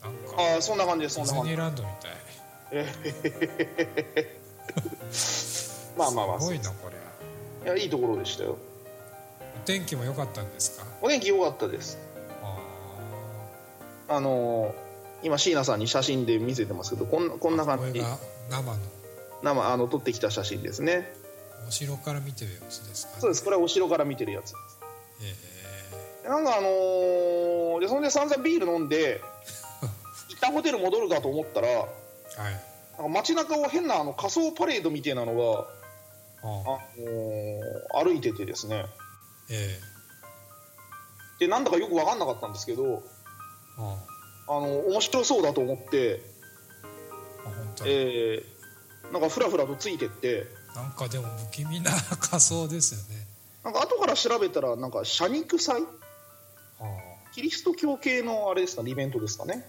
なんかああそんな感じですディズそんな感じ。ニーランドみたい。えまあまあまあ。すごいなこれ。いやいいところでしたよ。お天気も良かったんですか？お天気良かったです。ああのー今椎名さんに写真で見せてますけどこんなこんなあ感じ。これが生の。生あの撮ってきた写真ですね。お城から見てる様子ですか、ね、そうですこれはお城から見てるやつ。えなんかあのーでそんで散々ビール飲んで 一旦ホテル戻るかと思ったらー、はい。なんか街中を変なあの仮装パレードみたいなのが、ああ。のー歩いててですね。えでなんだかよく分かんなかったんですけどえあ。あの面白そうだと思って、えーなんかふらふらとついてって。なんかでも不気味な仮装ですよねなんか後から調べたらなんか社肉祭あ。キリスト教系のあれですかねイベントですかね。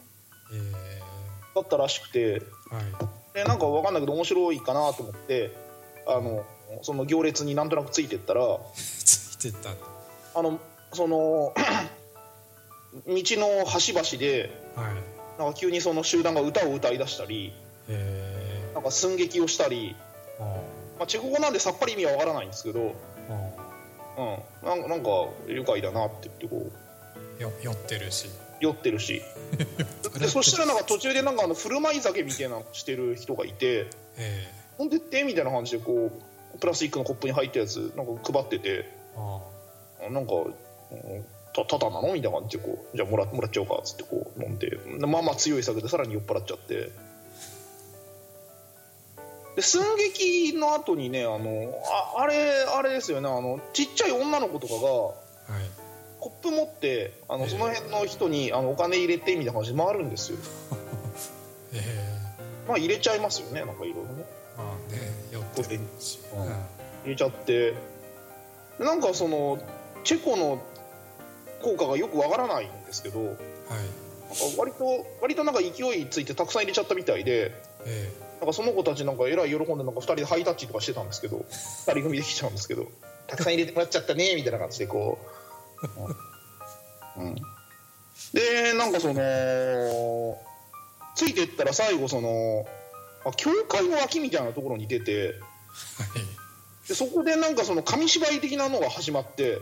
え。だったらしくて。えはい。でなんか分かんないけど面白いかなと思ってあのその行列になんとなくついてったら ついてったあのその道の端々ではい。なんか急にその集団が歌を歌い出したりえ。なんか寸劇をしたり、えあ。まあ、チェコ語なんでさっぱり意味は分からないんですけど、あうん、なんかなんか愉快だなって言ってこう。よ酔ってるし。酔ってるし。でそしたらなんか途中でなんかあの振る舞い酒みたいなのしてる人がいてえ「飲んでって」みたいな感じでこうプラスチックのコップに入ったやつなんか配っててなんかうんたただなのみたいな感じでこうじゃあもらもらっちゃおうかっつってこう飲んでまあまあ強い酒でさらに酔っ払っちゃってで寸劇の後にねあのああれあれですよねあのちっちゃい女の子とかがあはい。コップ持ってあのええ。その辺の人にあのお金入れてみたいな感じで回るんですよ。ええ。まあ入れちゃいますよねなんかいろいろね。まあね酔ってるし、うん。うん入れちゃって。でなんかそのチェコの効果がよくわからないんですけどなんかはい割と割となんか勢いついてたくさん入れちゃったみたいでえなんかその子たちなんかえらい喜んでなんか2人でハイタッチとかしてたんですけど2人組できちゃうんですけどたくさん入れてもらっちゃったねみたいな感じでこう、うん、でなんかそのついてったら最後そのあ教会の脇みたいなところに出てえはい。でそこでなんかその紙芝居的なのが始まって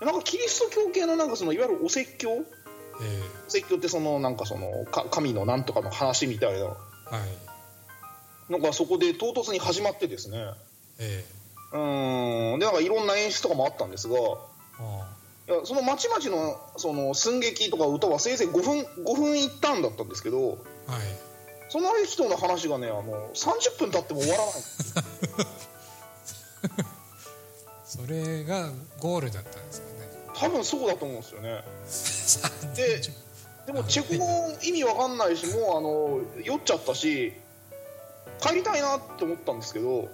なんかキリスト教系のなんかそのいわゆるお説教説教ってそのなんかそのか神のなんとかの話みたいな。えはい。のがそこで唐突に始まってですね。ええ。うーん。でなんかいろんな演出とかもあったんですが。あいやそのまちまちのその寸劇とか歌はせいぜい5分 ,5 分一旦だったんですけど。はい。その人の話がねあの30分経っても終わらない。それがゴールだったんですかね。多分そうだと思うんですよね ででもチェコ語意味わかんないしもうあの酔っちゃったし帰りたいなって思ったんですけどはい。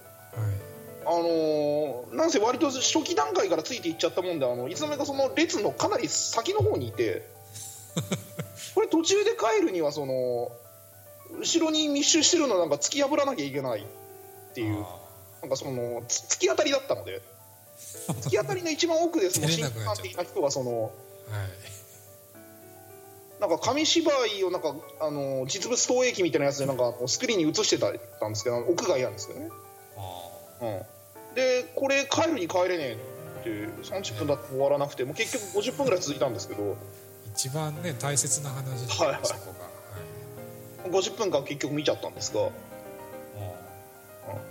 あのーなんせ割と初期段階からついていっちゃったもんであのいつの間にかその列のかなり先の方にいて これ途中で帰るにはその後ろに密集してるのなんか突き破らなきゃいけないっていうあなんかそのつ突き当たりだったので 突き当たりの一番奥でその出れ審なくなっちゃった。判的な人がそのーはいなんか紙芝居をなんかあの実物投影機みたいなやつでなんかスクリーンに映してたんですけど屋外なんですけどね、あうん、でこれ帰るに帰れねえって30分だって終わらなくてもう結局50分ぐらい続いたんですけど。ー一番ね大切な話ですはいはいはい。50分間結局見ちゃったんですが、うんあ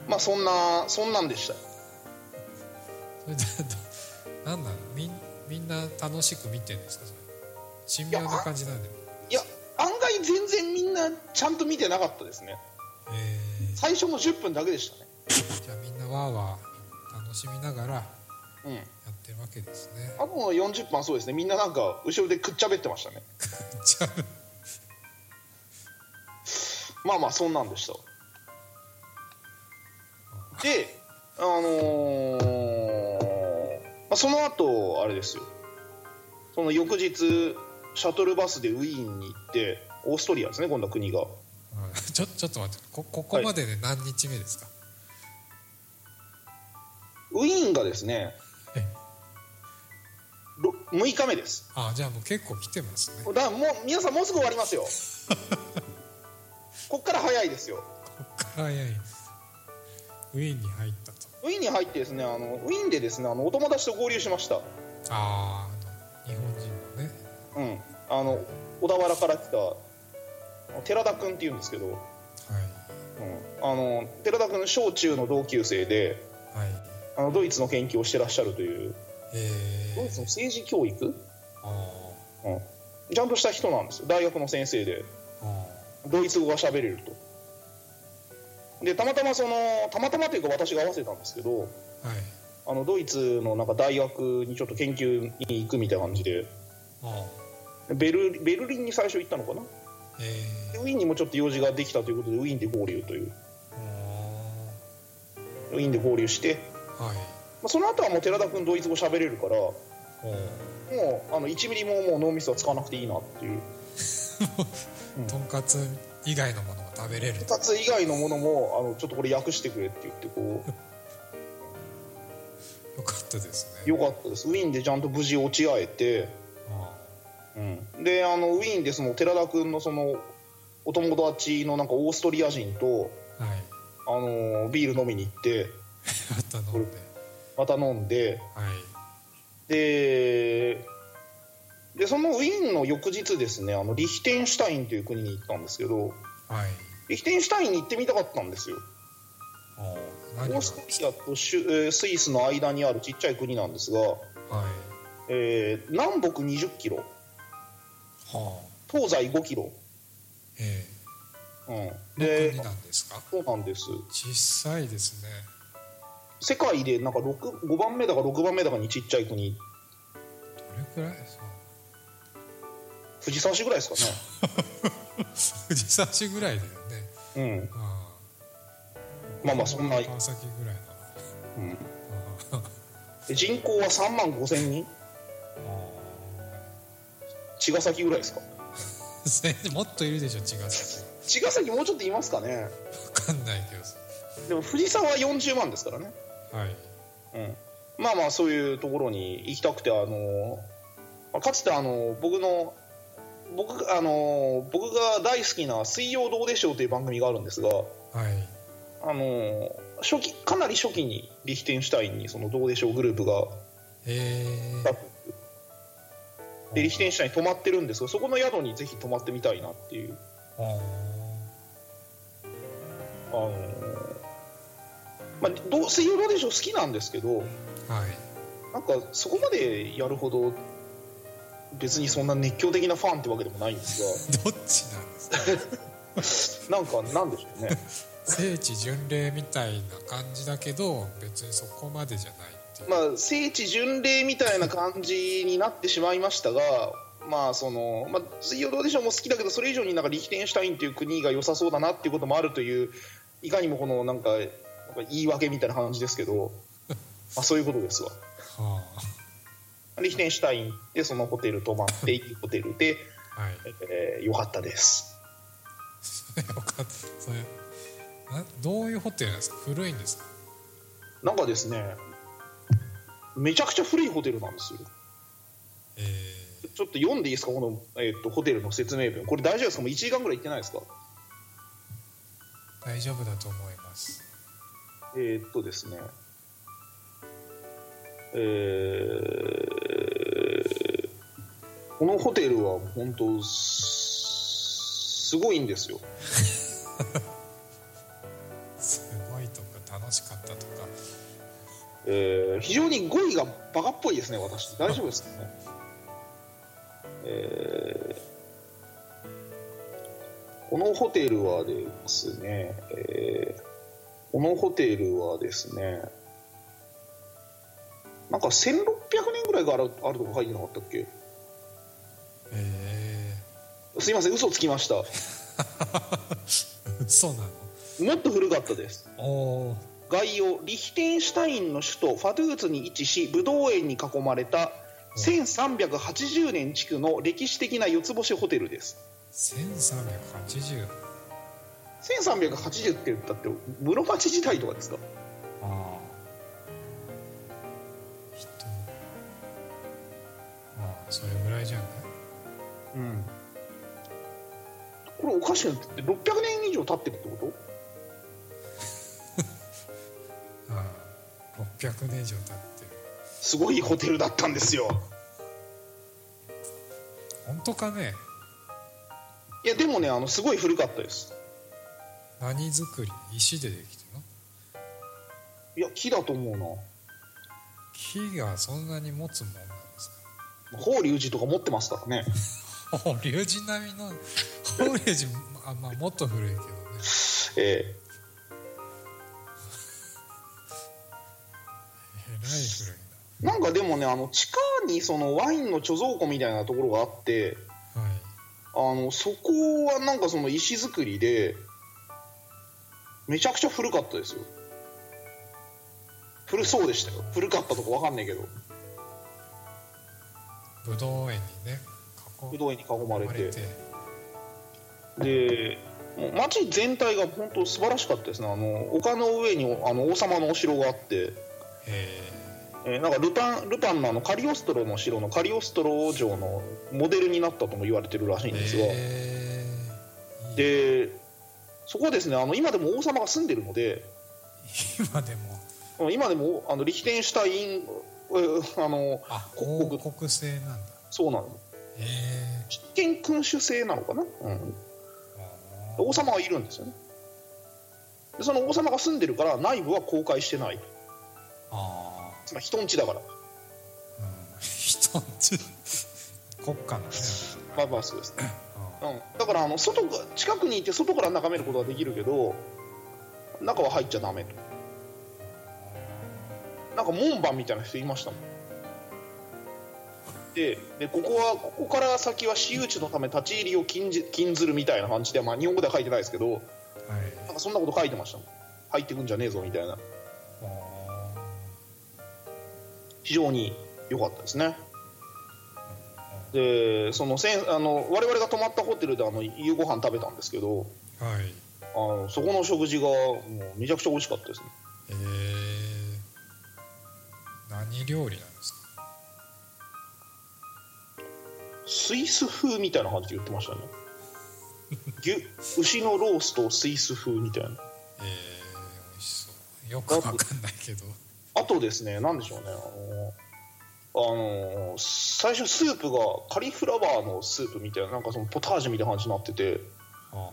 まあそんなそんなんでしたよ。ーそれでどなんなんみんみんな楽しく見てるんですかそれ神妙な感じなんでいや案外全然みんなちゃんと見てなかったですね。え。ー最初の10分だけでしたね。じゃあみんなわーわー楽しみながらやうん。ってるわけですね。あとの40分はそうですね。みんななんか後ろでくっちゃべってましたね。じゃあまあまあそんなんでしたであのーまあ、その後あれですよ。その翌日シャトルバスでウィーンに行ってオーストリアですね今度は国が。あちょちょっと待って。こここまでで何日目ですか、ウィーンがですねえろ6日目です。あじゃあもう結構来てますね。だもう皆さんもうすぐ終わりますよ。こっから早いですよ。こっから早い。ウィーンに入ったと。ウィーンに入ってですねあのウィーンでですねあのお友達と合流しました。ああうん。あの小田原から来た寺田君っていうんですけど、うん、はいあの寺田君小中の同級生ではい。あのドイツの研究をしてらっしゃるという。えドイツの政治教育、あうん、ちゃんとした人なんですよ。大学の先生で。ドイツ語が喋れると。でたまたまそのたまたまというか私が合わせたんですけどーはい。あのドイツのなんか大学にちょっと研究に行くみたいな感じで。あベルベルリンに最初行ったのかな？ー。えでウィーンにもちょっと用事ができたということでウィーンで合流という。ー、ウィーンで合流して、はい。まあ、その後はもう寺田君ドイツ語喋れるからもうあの1ミリももう脳みそは使わなくていいなっていう。とんかつ以外のものも食べれる。2つ以外のものもあのちょっとこれ訳してくれって言ってこ よかったですね。うよかったです。ウィーンでちゃんと無事落ち合えて、であのウィーンでその寺田君のそのお友達のなんかオーストリア人とーはい。あのビール飲みに行って また飲んで。また飲んではい。ででそのウィーンの翌日ですねあのリヒテンシュタインという国に行ったんですけどはい。リヒテンシュタインに行ってみたかったんですよ。オーストリアとシュえースイスの間にあるちっちゃい国なんですが、はい。えー南北20キロ。はあ東西5キロ、えうん、えで国なんですか？そうなんです。小さいですね。世界でなんか6 5番目だか6番目だかにちっちゃい国。どれくらいそう藤沢市ぐらいですか 藤沢ぐらいだよね。ね、うん、まあまあそんな。川崎ぐらいな。うん。人口は3万5千人茅ヶ崎ぐらいですか？あもっといるでしょ茅ヶ崎。茅ヶ崎もうちょっといますかね？分かんないけどでも藤沢は40万ですからね。はい。うん、まあまあそういうところに行きたくてあのまあかつてあの僕の僕あの僕が大好きな「水曜どうでしょう」という番組があるんですがはい。あの初期かなり初期にリヒテンシュタインにそのどうでしょうグループがでリヒテンシュタインに泊まってるんですがそこの宿にぜひ泊まってみたいなっていう。ああのまあ、どう水曜どうでしょう好きなんですけどあはい。なんかそこまでやるほど別にそんな熱狂的なファンってわけでもないんです どっちなんですか？が なんかなんでしょうね。聖地巡礼みたいな感じだけど別にそこまでじゃないまあ聖地巡礼みたいな感じになってしまいましたがまあその、まあ、水曜どうでしょうも好きだけどそれ以上になんかリヒテンシュタインっていう国が良さそうだなっていうこともあるといういかにもこのなんかなんか言い訳みたいな感じですけど、まあ、そういうことですわ。はリヒテンシュタインでそのホテル泊まっていいホテルで、あはい。えーよかったです。よかった。それなどういうホテルなんですか？古いんですか？なんかですねめちゃくちゃ古いホテルなんですよ。えちょっと読んでいいですか？この、えー、とホテルの説明文。これ大丈夫ですか？もう1時間ぐらい行ってないですか？ー、大丈夫だと思います。えーっとですね、えーこのホテルは本当すすごいんですよ。すごいとか楽しかったとかえー非常に語彙がバカっぽいですね、私。大丈夫ですかね？えーこのホテルはですね、えーこのホテルはですね、なんか1600年ぐらいがあるあるとか書いてなかったっけ？えすいません、嘘つきました。ー、そうなもっと古かったです。のおお概要リヒテンシュタインの首都ファドゥーツに位置しブドウ園に囲まれた1380年築の歴史的な四つ星ホテルです。1380 1380って言ったって室町時代とかですか？ああ人。まあそれぐらいじゃないうん。これおかしいなって600年以上経ってるってこと？600年以上経ってる。すごいホテルだったんですよ。本当かね？いやでもねあのすごい古かったです。何作り？石でできてるの？いや木だと思うな。木がそんなに持つもんなんです法隆寺とか持ってますからね。か 法隆寺並みの法隆寺あまあもっと古いけどね。ええなんかでもねあの地下にそのワインの貯蔵庫みたいなところがあってだはい。あのそこはなんかその石造りでめちゃくちゃ古かったですよ。古そうでしたよ。古かったとかわかんないけど。ぶどう園にね囲ぶどう園に囲まれて。まれてで街全体が本当素晴らしかったですね。あの丘の上にあの王様のお城があって、ええーなんかルパンルパンのあのカリオストロの城のカリオストロ城のモデルになったとも言われてるらしいんー、ですが、えー、でそこはですねあの今でも王様が住んでるので今でも？今でもあのリヒテンシュタインえーあのあ国王国制なんだ。そうなの。え実権君主制なのかな、うん、えー、王様はいるんですよね。でその王様が住んでるから内部は公開してないあつまり人んちだから。あ、うん、人んち国家のね。まあまあそうですね、あうん、だからあの外が近くにいて外から眺めることはできるけど中は入っちゃダメと。なんか門番みたいな人いましたもん。ででここはここから先は私有地のため立ち入りを禁じ禁ずるみたいな感じで、まあ、日本語では書いてないですけどはい。なんかそんなこと書いてましたもん。入ってくんじゃねえぞみたいな非常に良かったですね。でそのせんあの我々が泊まったホテルであの夕ご飯食べたんですけどーはい。あのそこの食事がもうめちゃくちゃ美味しかったですね。えー、何料理なんですか？スイス風みたいな感じで言ってましたね。牛牛のローストスイス風みたいな。えー、美味しそう。よくわかんないけどあとですね何でしょうねあのあの最初スープがカリフラワーのスープみたいななんかそのポタージュみたいな感じになってて、あ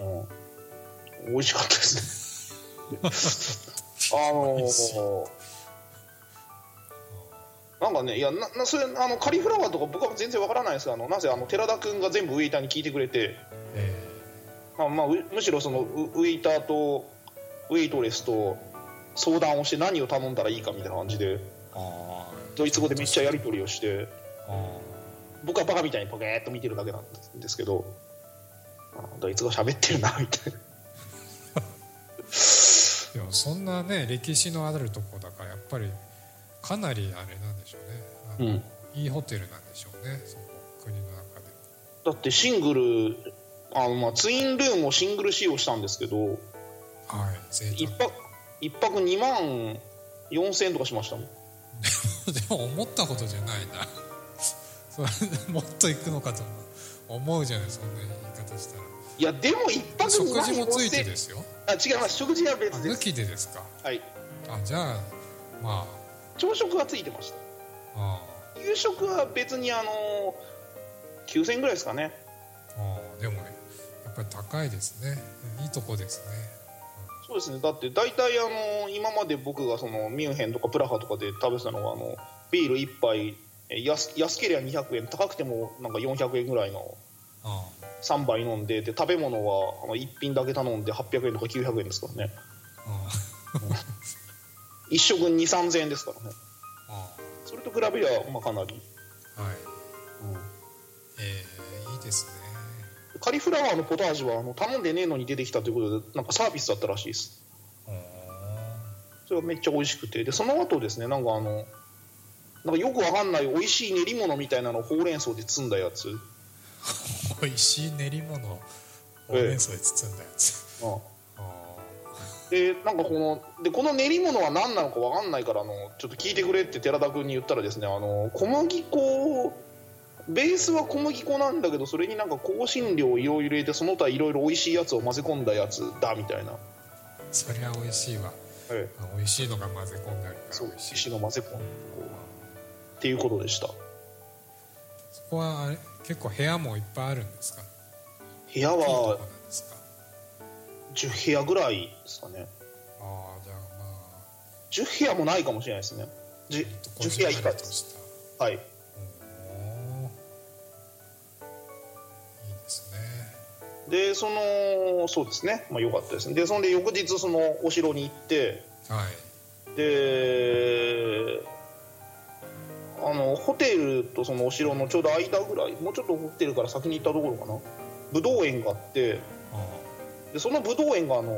うん、美味しかったですね。あの美味しいなんかねいやななそれあのカリフラワーとか僕は全然わからないですがあのなぜあの寺田君が全部ウェイターに聞いてくれて、えまあまあ、うむしろそのウウェイターとウェイトレスと相談をして何を頼んだらいいかみたいな感じでドイツ語でめっちゃやり取りをしてあ僕はバカみたいにポケーっと見てるだけなんですけどあドイツ語喋ってるなみたいな。ーでもそんなね歴史のあるとこだからやっぱりかなりあれなんでしょうね。うん。いいホテルなんでしょうねそこ国の中で。だってシングルあの、まあ、ツインルームをシングル使用したんですけどはい贅一沢泊一泊2万4000円とかしましたもん。でも思ったことじゃないな。それでもっと行くのかと思う。じゃないそんな言い方したら。いやでも一泊食2万事もついて4000ですよ。あ違います。食事はあ別です。抜きでですか？はい。あじゃあま朝食はついてました。ああ。夕食は別にあの9000円ぐらいですかね。ああでもやっぱり高いですね。いいとこですねそうですね。だって大体あの今まで僕がそのミュンヘンとかプラハとかで食べてたのはあのビール1杯え安安ければ200円高くてもなんか400円ぐらいのあ3杯飲んでで食べ物はあの1品だけ頼んで800円とか900円ですからね。あ1食2 3 0 0円ですからね。あそれと比べりゃまあかなり、あはい。えー、いいですねカリフラワーのポタージュはあの頼んでねえのに出てきたということでなんかサービスだったらしいです。あそれがめっちゃ美味しくて。でその後ですねなんかあのなんかよくわかんない美味しい練り物みたいなのをほうれん草で包んだやつ、あ 美味しい練り物をほうれん草で包んだやつ、うん。あでなんかこのでこの練り物は何なのかわかんないからあのちょっと聞いてくれって寺田君に言ったらですねあの小麦粉ベースは小麦粉なんだけどそれになんか香辛料をいろいろ入れてその他いろいろ美味しいやつを混ぜ込んだやつだみたいな、あそりゃ美味しいわ。ええ、あ美味しいのが混ぜ込んであるかそうら美味しい。石の混ぜ込んでっていうことでした。そこはあれ結構部屋もいっぱいあるんですか？部屋はなんですか？10部屋ぐらいですかね。ああじゃあまあ。10部屋もないかもしれないですね。10, ちょっとこ10じん部屋以下です。はいですね。でそのそうですね。まあ良かったですね。でそんで翌日そのお城に行ってはい。であのホテルとそのお城のちょうど間ぐらいもうちょっとホテルから先に行ったところかな。武道園があってあでその武道園があの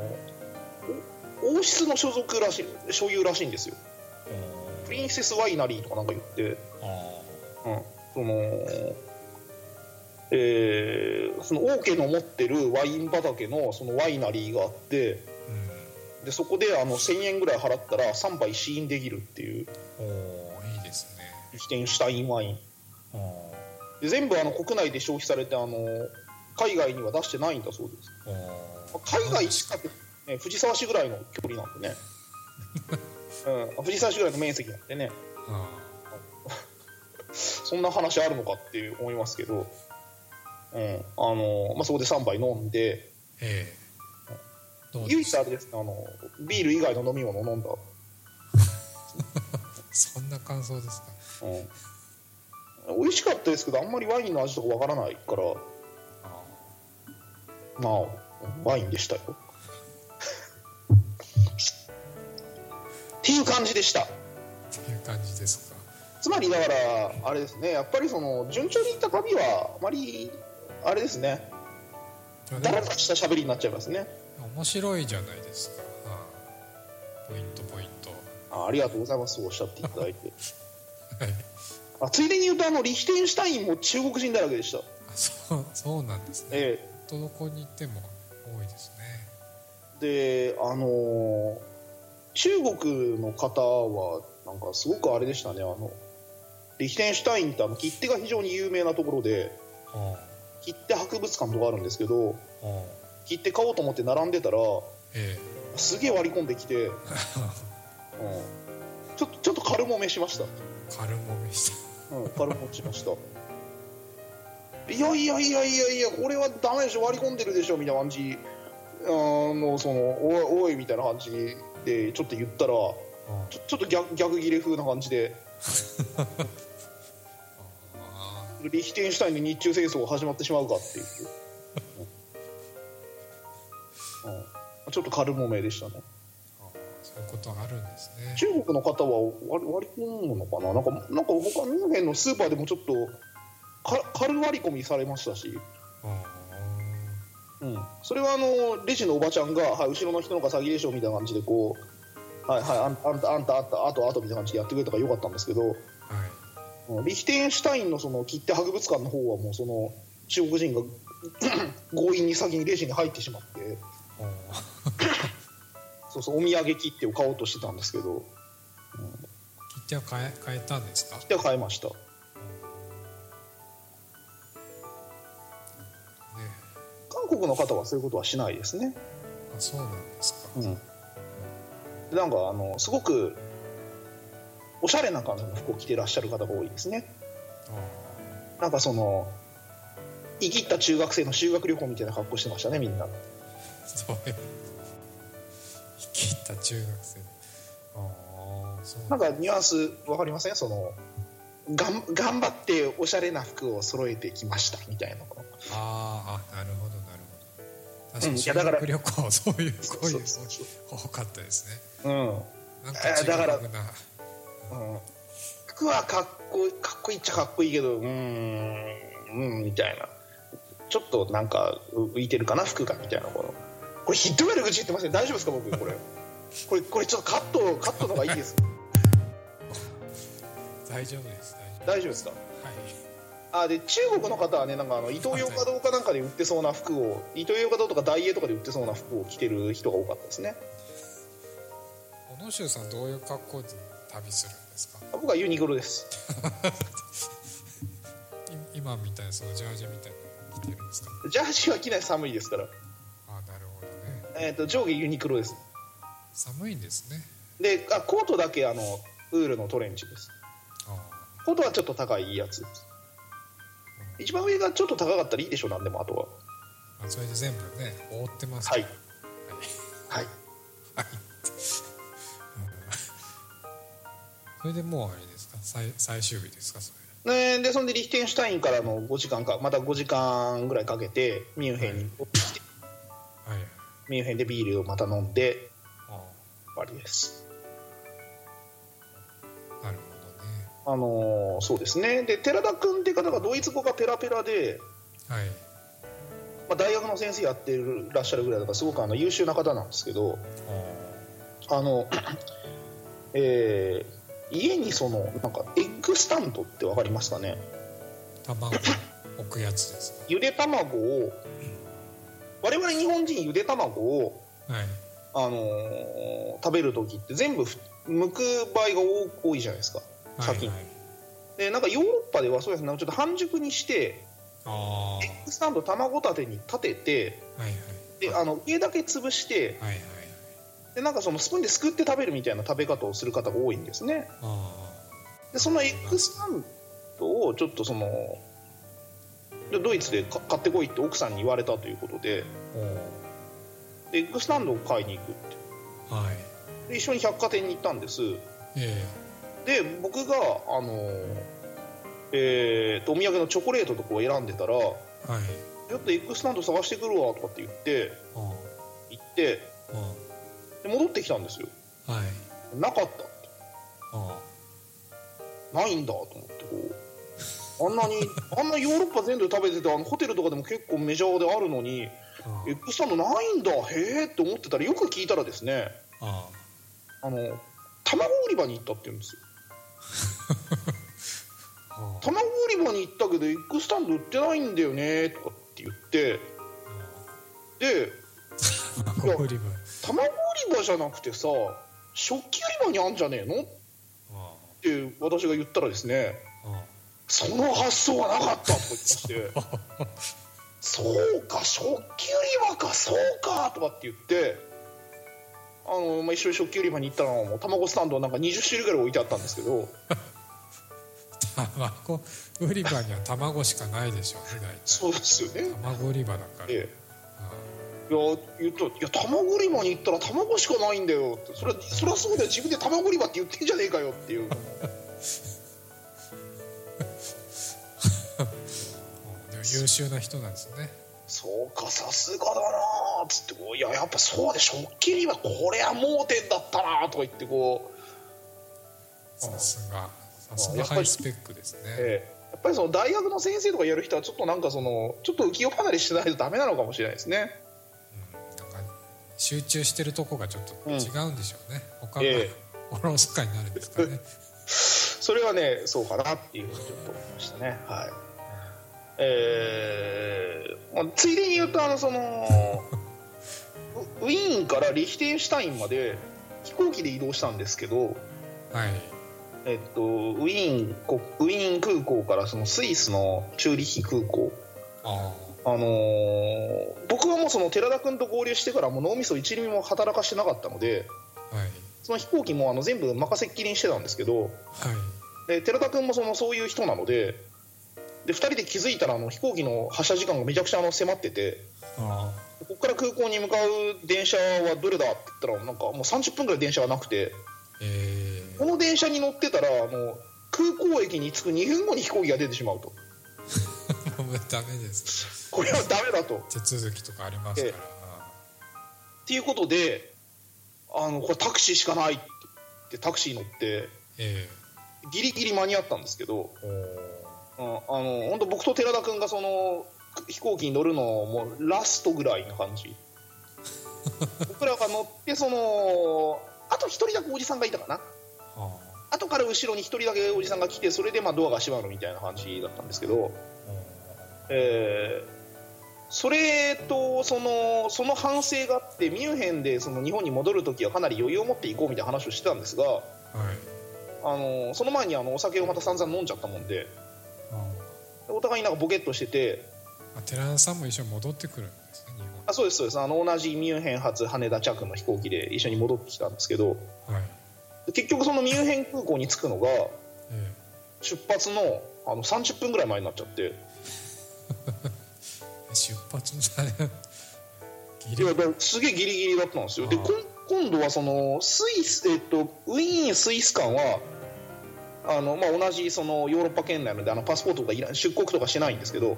お王室の所属らしい所有らしいんですよ。あプリンセスワイナリーとかなんか言って。あ。うん、その、えーその王家の持ってるワイン畑のそのワイナリーがあってうん。でそこであの1000円ぐらい払ったら3杯試飲できるっていうおーいいですね。リヒテンシュタインワイン。で全部あの国内で消費されてあの海外には出してないんだそうです。海外しかね、藤沢市ぐらいの距離なんでね、うん、藤沢市ぐらいの面積なんでね。あ そんな話あるのかって思いますけど、うん。あのまあ、そこで3杯飲んで。ーえ。え唯一あれですねあのビール以外の飲み物を飲んだ、そんな感想ですか？うん、美味しかったですけどあんまりワインの味とかわからないから。あまあワインでしたよ。っていう感じでした。ーっていう感じですか？つまりだからあれですね。やっぱりその順調にいった旅はあまりあれですね。だらだらした喋りになっちゃいますね。面白いじゃないですか。あーポイントポイント。あありがとうございますそうおっしゃっていただいて。はい。あついでに言うとあのリヒテンシュタインも中国人だらけでした。あそうそうなんですね。えどこに行っても多いですね。えであのー中国の方はなんかすごくあれでしたね。あのリヒテンシュタインってあの切手が非常に有名なところで。あ切手博物館とかあるんですけど切手買おうと思って並んでたらえすげえ割り込んできて、うん、えちょっとちょっと軽もめしました。軽もみした。うん、軽もめしました。いやいやいやいやいやこれはダメでしょ。割り込んでるでしょみたいな感じ。あのそのおいおいみたいな感じでちょっと言ったらあちょちょっと逆逆ギレ風な感じで。あ リヒテンシュタインで日中戦争が始まってしまうかっていう、うん。うんちょっと軽もめでしたね。そういうことあるんですね。中国の方は割割り込むのかな？なんかなんか他ミュンヘンのスーパーでもちょっとか軽割り込みされましたし、あうん、それはあのレジのおばちゃんが、はい、後ろの人の方が詐欺でしょみたいな感じでこうはいはいあんあんたあんたあんたあとあとみたいな感じでやってくれたからよかったんですけど。ーはい。うんリヒテンシュタインのその切手博物館の方はもうその中国人が 強引に先にレジに入ってしまって。そうそうお土産切手を買おうとしてたんですけど。切手は変え変えたんですか？切手は買いました。ね。韓国の方はそういうことはしないですねあそうなんですか、うんでなんかあのすごくおしゃれな感じの服を着てらっしゃる方が多いですね。あなんかその生きった中学生の修学旅行みたいな格好してましたねみんな。あそう。いう生きった中学生。ああそう。なんかニュアンス分かりません？そのがん頑張っておしゃれな服を揃えてきましたみたいなあーあなるほどなるほど。確かうんに修学旅行そういうこういうそうそう。多かったですね。うん、うん、なんかだからな服はかっこいいかっこいいっちゃかっこいいけどうーんうんみたいな。ちょっとなんか浮いてるかな服がみたいなこの。これひどい悪口言ってません？大丈夫ですか僕？これ。これこれちょっとカットカットの方がいいです。大丈夫です大丈夫。ですか？夫はい。あで中国の方はねなんかあのイトーヨーカドーかなんかで売ってそうな服をイトーヨーカドーとかダイエーとかで売ってそうな服を着てる人が多かったですね。小野修さんどういう格好で？旅するんですか？僕はユニクロです。い 今みたいなそのジャージみたいなの着てるんですか？ジャージは着ない寒いですから、ああなるほどね。えー、と上下ユニクロです。寒いんですね。であコートだけあのウールのトレンチです。あコートはちょっと高いやつです。一番上がちょっと高かったらいいでしょ何でもあとは。ああそれで全部ね覆ってますはい。はい。はい。はいそれでもうあれですか？最最終日ですか？それ。ねでそんでリヒテンシュタインからの5時間か。また5時間ぐらいかけてミュンヘンに戻ってきて。はいミュンヘンでビールをまた飲んであ終わりです。あなるほあのーそうですね。で寺田君っていう方がドイツ語がペラペラで、どねはい。まあ、大学の先生やってらっしゃるぐらいだからすごくあの優秀な方なんですけどあ。あの、えー家にそのなんかエッグスタンドって分かりますかね？あ卵置くやつです。ゆで卵を我々日本人ゆで卵を、かはい。あのー食べる時って全部ふ剥く場合が多多いじゃないですか。先に、はい。はいでなんかヨーロッパではそうですね。ちょっと半熟にしてあエッグスタンド卵立てに立ててあはいはい。であの上だけ潰してはいはいでなんかそのスプーンですくって食べるみたいな食べ方をする方が多いんですね。あでそのエッグスタンドをちょっとそのでドイツでか買ってこいって奥さんに言われたということででエッグスタンドを買いに行くって。ーはい。で一緒に百貨店に行ったんです。えで僕があのえーとお土産のチョコレートとかを選んでたら「えはい。ちょっとエッグスタンド探してくるわ」とかって言ってあ行ってあで戻ってきたんですよ。あはい。なかったって。あないんだと思ってこう。あんなにあんなヨーロッパ全土で食べててあのホテルとかでも結構メジャーであるのにあエッグスタンドないんだへえって思ってたらよく聞いたらですねああ。の卵売り場に行ったって言うんですよ。ああ。卵売り場に行ったけどエッグスタンド売ってないんだよねとかって言って。で 卵売り場卵売り場じゃなくてさ食器売り場にあんじゃねえの？っあて私が言ったらですねその発想はなかったとか言ってましてそうか食器売り場かそうかとかって言ってあの、まあ、一緒に食器売り場に行ったらもう卵スタンドなんか20種類ぐらい置いてあったんですけど卵売り場には卵しかないでしょうね大体そうですよね。卵売り場だから、えあえいや言ったいや卵売り場に行ったら卵しかないんだよ。ってそれはそりゃそうだよ。自分で卵売り場って言ってんじゃねえかよっていう。で も優秀な人なんですね。そうかさすがだなーっつってこういややっぱそうで食器にはこれは盲点だったなーとか言ってこう。さすが。さすがハイスペックですね、ええ。やっぱりその大学の先生とかやる人はちょっとなんかそのちょっと浮世離れしてないとダメなのかもしれないですね集中してるとこがちょっと違うんでしょうね、他がええ。おろそかになるんですかね。それはねそうかなっていうふうにちょっと思いましたね。はい。えーまあ、ついでに言うとあのそのウ ウィーンからリヒテンシュタインまで飛行機で移動したんですけどはい。えっと、ウィーン国ウィーン空港からそのスイスのチューリッヒ空港ああのー僕はもうその寺田君と合流してからもう脳みそ一厘も働かしてなかったのであはい。その飛行機もあの全部任せっきりにしてたんですけどはい。で寺田君もそのそういう人なのでで2人で気づいたらあの飛行機の発車時間がめちゃくちゃあの迫っててあここから空港に向かう電車はどれだって言ったらなんかもう30分ぐらい電車がなくてー。えこの電車に乗ってたらあの空港駅に着く2分後に飛行機が出てしまうとー、もうダメです。これはダメだと。手続きとかありますから、っていうことであのこれタクシーしかないってタクシー乗ってえギリギリ間に合ったんですけど、えうん、あの本当僕と寺田君がその飛行機に乗るのもうラストぐらいな感じ。僕らが乗ってそのあと1人だけおじさんがいたかな。あ。後から後ろに1人だけおじさんが来てそれでまあドアが閉まるみたいな感じだったんですけど、えーそれとそのその反省があってミュンヘンでその日本に戻るときはかなり余裕を持っていこうみたいな話をしてたんですがはい。あのその前にあのお酒をまた散々飲んじゃったもんであお互いになんかボケっとしててあ寺田さんも一緒に戻ってくるんですね日あそうですそうです。あの同じミュンヘン発羽田着の飛行機で一緒に戻ってきたんですけど本はい。結局そのミュンヘン空港に着くのがえ出発のあの30分ぐらい前になっちゃってえ出発のされギいリ。やだすげえギリギリだったんですよ。で今度はそのスイス、えっと、ウィーンスイス間はあの、まあ、同じそのヨーロッパ圏内なのであのパスポートがいら出国とかしないんですけど、はい。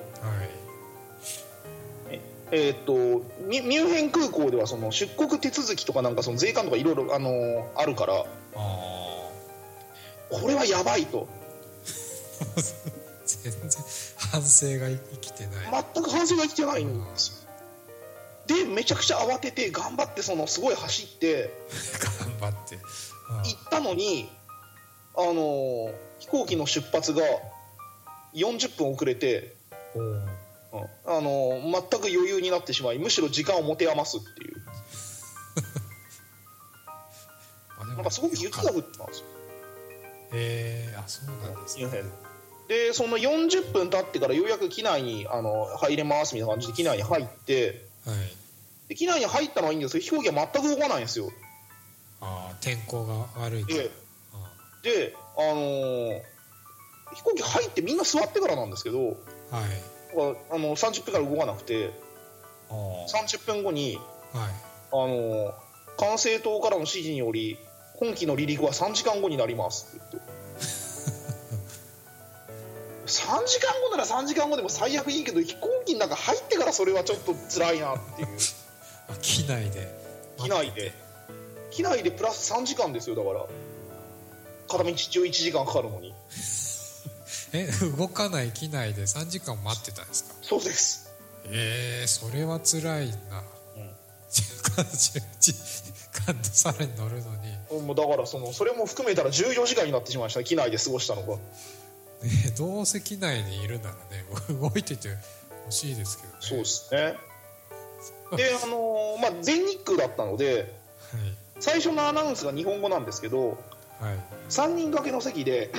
えっとミミュンヘン空港ではその出国手続きとかなんかその税関とかいろいろあのあるからこれはやばいと 全然反省が生きてない、全く反省が生きてないんですよ。でめちゃくちゃ慌てて頑張ってそのすごい走って 頑張って。あ行ったのにあの飛行機の出発が40分遅れて、あの全く余裕になってしまいむしろ時間を持て余すっていう。なんかすごく雪が降ってたんですよ。ええあそうなんですねでその40分経ってからようやく機内にあの入れますみたいな感じで機内に入ってはい。で機内に入ったのはいいんですけど飛行機は全く動かないんですよ。ああ天候が悪いであであのー飛行機入ってみんな座ってからなんですけどあはい。あの30分から動かなくてああ30分後にはい。あの管制塔からの指示により今期の離陸は3時間後になりますって言って3時間後なら3時間後でも最悪いいけど飛行機の中入ってからそれはちょっと辛いなっていう。あ 機内で。機内で。機内でプラス3時間ですよだから。片道一応1時間かかるのに。え動かない機内で3時間待ってたんですか？そうです、ええそれは辛いな。10時間とさらに乗るのに、もうだからそのそれも含めたら14時間になってしまいました機内で過ごしたのがね、どうせ機内にいるならね 動いててほしいですけどね。そうですね。であのーまあ全日空だったので最初のアナウンスが日本語なんですけどはい。はい3人掛けの席で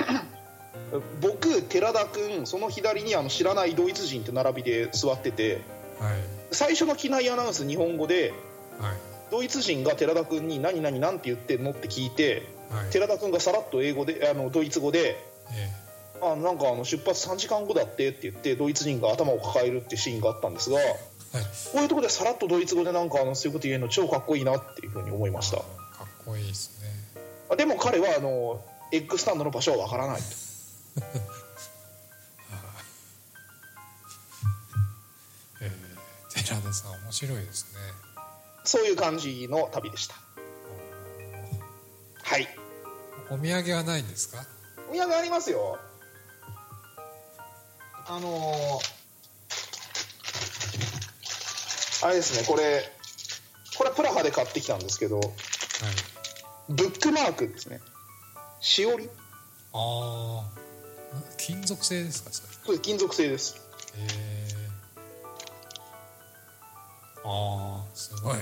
僕寺田君その左にあの知らないドイツ人って並びで座っててはい。最初の機内アナウンス日本語ではい。ドイツ人が寺田君に何々なんて言ってんのって聞いてはい。寺田君がさらっと英語であのドイツ語でえあなんかあの出発3時間後だってって言ってドイツ人が頭を抱えるっていうシーンがあったんですがえはい。こういうところでさらっとドイツ語でなんかあのそういうこと言えるの超かっこいいなっていうふうに思いました。かっこいいですね。あでも彼はあのエッグスタンドの場所はわからないと。えー、寺田さん面白いですね。そういう感じの旅でした。はい。お土産はないんですか？お土産ありますよあのーあれですねこれこれプラハで買ってきたんですけどはい。ブックマークですね。しおり。ああ金属製ですかそれ？これ金属製です。えー、ああすごい。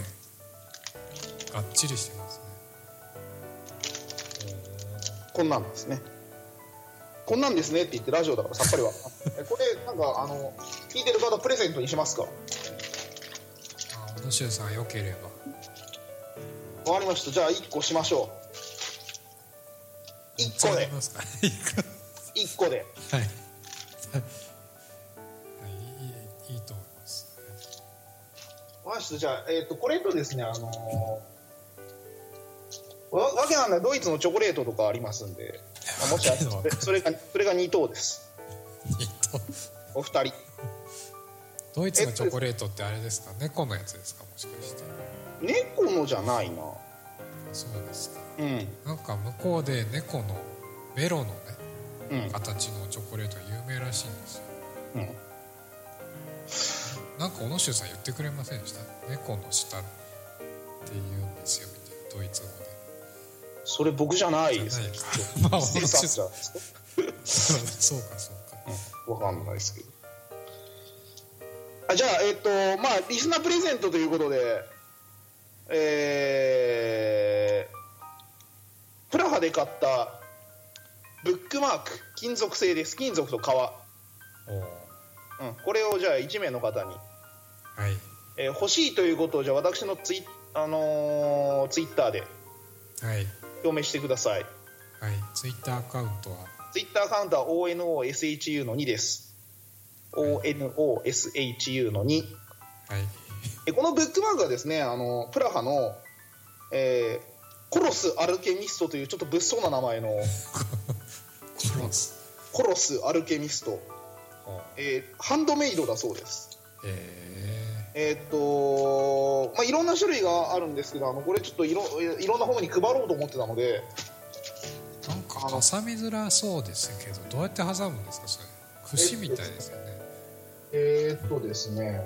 がっちりしてますね。こんなんですねこんなんですねって言ってラジオだからさっぱりはえこれなんかあの聞いてる方プレゼントにしますか？野修さんよければ。わかりました。じゃあ1個しましょう。1個で。いますか1個で。はい。はいいいいいと思います。わかりました。じゃあ、えー、とこれとですねあのーわわけなんだドイツのチョコレートとかありますんで。あもしあ それがそれが2等です。いいとお二人。ドイツのチョコレートってあれですか？猫のやつですか？もしかして。猫のじゃないな。そうですか。うん。なんか向こうで猫のベロのねうん。形のチョコレート有名らしいんですよ。うん。なんか小野修さん言ってくれませんでした？猫の舌って言うんですよみたいな。ドイツ語でそれ僕じゃないですねきっかまあとステルじゃないですか そうかそうか。うん、わかんないですけど。あじゃあえっ、とまあリスナープレゼントということでえー、プラハで買ったブックマーク金属製です。金属と革、うん、これをじゃあ1名の方に、はい。えー欲しいということをじゃあ私のツイ,、あのーツイッターではい表明してください。はい。ツイッターアカウントはツイッターアカウントは ONOSHU の2です ONOSHU の2はい。えこのブックマークはですねあのプラハの、えーコロス・アルケミストというちょっと物騒な名前のコロス。コロス・アルケミスト、おえーハンドメイドだそうです。ええーっとまあいろんな種類があるんですけどあのこれちょっといろいろんな方に配ろうと思ってたのでー、なんか挟みづらそうですけどどうやって挟むんですか？それ。串みたいですよね。えーっとですね。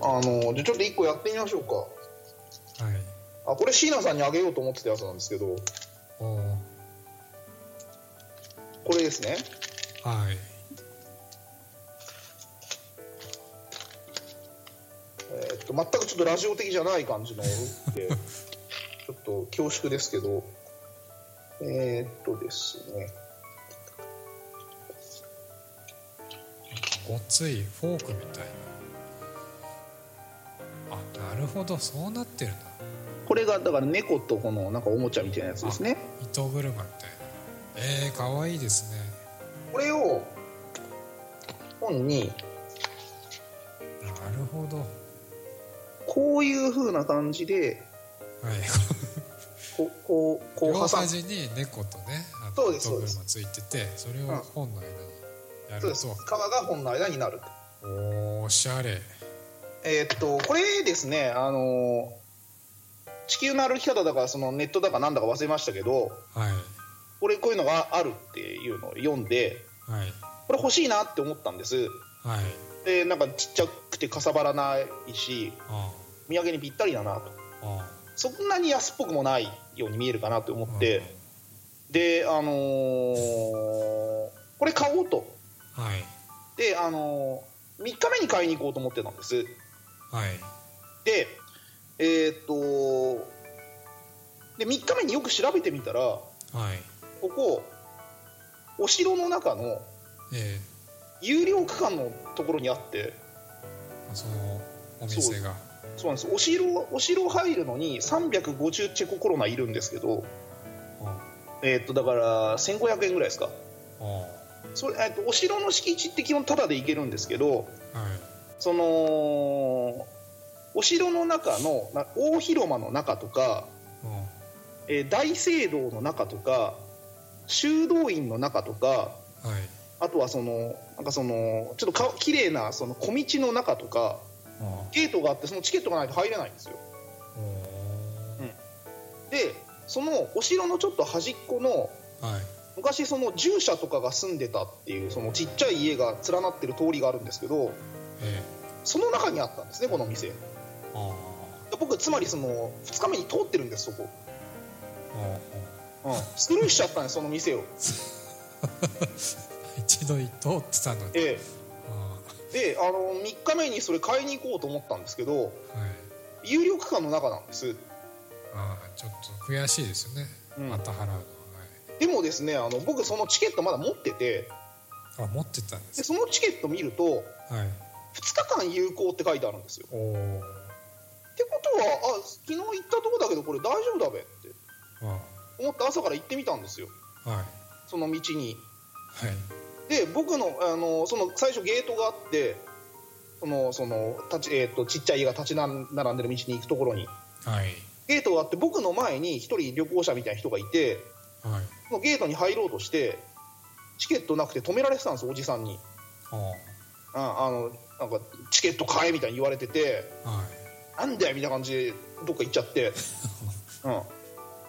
あのじゃあちょっと1個やってみましょうか。はい。あこれ椎名さんにあげようと思ってたやつなんですけど。おおこれですね。はい全くちょっとラジオ的じゃない感じのでちょっと恐縮ですけど。えーっとですね。ごっついフォークみたいな。あなるほど。そうなってるんだ。これがだから猫とこのなんかおもちゃみたいなやつですね。糸車みたいな。えー、かわいいですね。これを本になるほど。はいこういう風な感じでこうこうこう両端に猫とねあそうです糸車ついててそれを本の間にやるそうです。皮と、が本の間になる。とおおしゃれ。えーっとこれですねあの地球の歩き方だからそのネットだかなんだか忘れましたけどはい。これこういうのがあるっていうのを読んではい。これ欲しいなって思ったんです。はいでなんかちっちゃくてかさばらないしあ土産にぴったりだなと。そんなに安っぽくもないように見えるかなと思って、であのーこれ買おうと。はい。であのー3日目に買いに行こうと思ってたんです。はい。でえーっとで3日目によく調べてみたらはい。ここお城の中のえ有料区間のところにあって。ー、そのお店が。そうなんです。お城お城入るのに350チェココロナいるんですけど。あえーっとだから1500円ぐらいですか。あそれ、えーっとお城の敷地って基本タダで行けるんですけどはい。そのお城の中のな大広間の中とかうんえー大聖堂の中とか修道院の中とかはいあとはそのなんかそのちょっとか綺麗なその小道の中とかあゲートがあってそのチケットがないと入れないんですよ。おでそのお城のちょっと端っこのーはい。昔その従者とかが住んでたっていうそのちっちゃい家が連なってる通りがあるんですけどえその中にあったんですねこの店。僕つまりその2日目に通ってるんですそこ、うん、スルーしちゃったんですその店を。あ 一度通ってたのに。えあえであの3日目にそれ買いに行こうと思ったんですけどあはい。有料区間の中なんです。ああちょっと悔しいですよね、うん。また払うのは、でもですねあの僕そのチケットまだ持ってて。はい、あ持ってたんでですそのチケット見るとはい。2日間有効って書いてあるんですよ。おおってことはあ昨日行ったとこだけどこれ大丈夫だべって。あ思って朝から行ってみたんですよ。あはい。その道に。はいで僕のあのその最初ゲートがあってそのその立ち、えー、とちっちゃい家が立ち並んでる道に行くところに。はい。ゲートがあって僕の前に一人旅行者みたいな人がいてはい。そのゲートに入ろうとしてチケットなくて止められてたんですおじさんに。ああ。あのなんかチケット買えみたいに言われててあはい。なんだよみたいな感じでどっか行っちゃって、うん、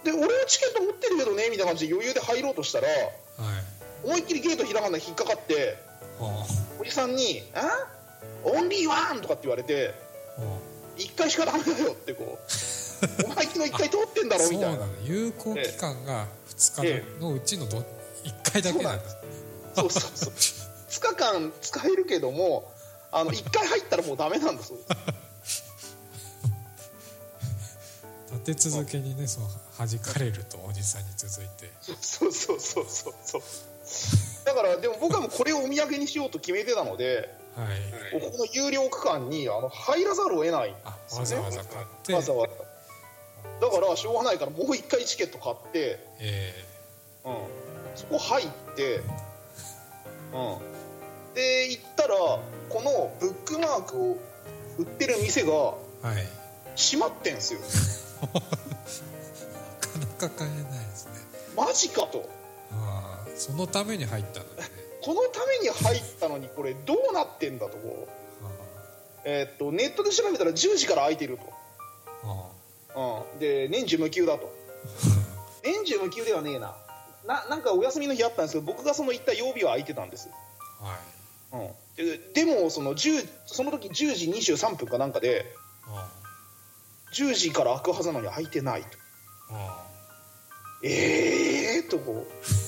で俺はチケット持ってるけどねみたいな感じで余裕で入ろうとしたらはい思いっきりゲート開かない引っかかってあ。おじさんに「あ？オンリーワン!」とかって言われてああ「1回しかダメだよ」ってこう「お前昨日1回通ってんだろ」みたいな。そうなの。有効期間が2日のうちのど1回だけ？なんだそうそうそう。2日間使えるけどもあの1回入ったらもうダメなんだそう 立て続けにねそう弾かれるとおじさんに続いて。そうそうそうそうそうだからでも僕はもうこれをお土産にしようと決めてたのではい。ここの有料区間にあの入らざるを得ないんあですよね。わざわざ買って。わざわざ。だからしょうがないからもう1回チケット買って、えうん、そこ入って、うん、で行ったらこのブックマークを売ってる店が閉まってんすよ。なかなか買えないですね。マジかと。ああそのために入ったんだね。このために入ったのにこれどうなってんだとこう、えーっとネットで調べたら10時から空いてるああ。と、うん、で年中無休だと。年中無休ではねえな。ななんかお休みの日あったんですけど僕がその行った曜日は空いてたんです、あはい。うん、ででもその10その時10時23分かなんかであ10時から開くはずなのに開いてないと。ああ。ええー、とこう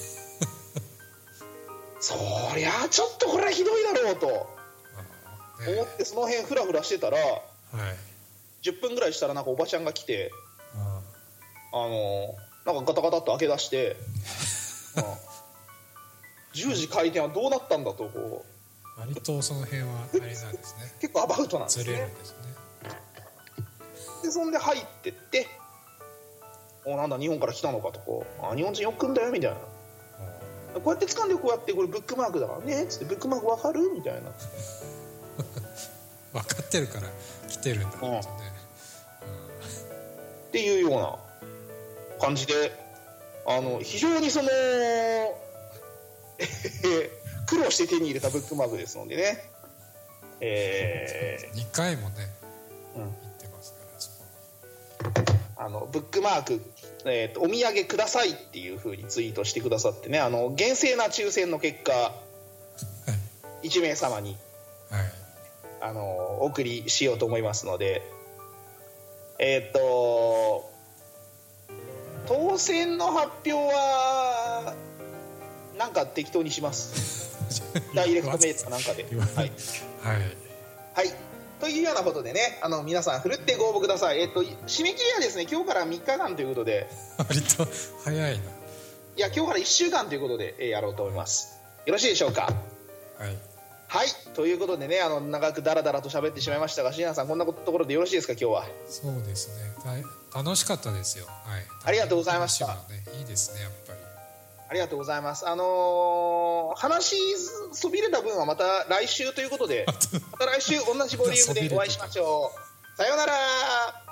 そりゃあちょっとこれはひどいだろうと。思ってその辺フラフラしてたらはい。10分ぐらいしたらなんかおばちゃんが来てああのなんかガタガタっと開け出して、うん、10時開店はどうなったんだとこう。あ割とその辺はあれなんですね。結構アバウトなんですずれるねんですね。でそんで入ってっておなんだ日本から来たのかとこう。あ日本人よく来んだよみたいな。あこうやって掴んでこうやってこれブックマークだからね。っつってブックマークわかる？みたいな。あ分かってるから来てるんだ。ってねっていうような感じであの非常にその 苦労して手に入れたブックマークですのでね。え2回もねーうん。行ってますからあのブックマーク、えーと「お土産ください」っていうふうにツイートしてくださってねあの厳正な抽選の結果1名様ににはい。あのお送りしようと思いますのでえっ、と当選の発表はなんか適当にします。ダイレクトメールかなんかで。はい。い、はい。はい、というようなことでねあの皆さんふるってご応募ください。えっ、と締め切りはですね今日から3日間ということで。割と早いな。いや今日から1週間ということで、えーやろうと思います。よろしいでしょうか？はい。はい。ということでねあの長くダラダラと喋ってしまいましたが椎名さんこんなところでよろしいですか今日は？そうですね。た楽しかったですよ。はい。ありがとうございました。ねいいですねやっぱりありがとうございます。あのー話そびれた分はまた来週ということで、また来週同じボリュームでお会いしましょう。さようなら。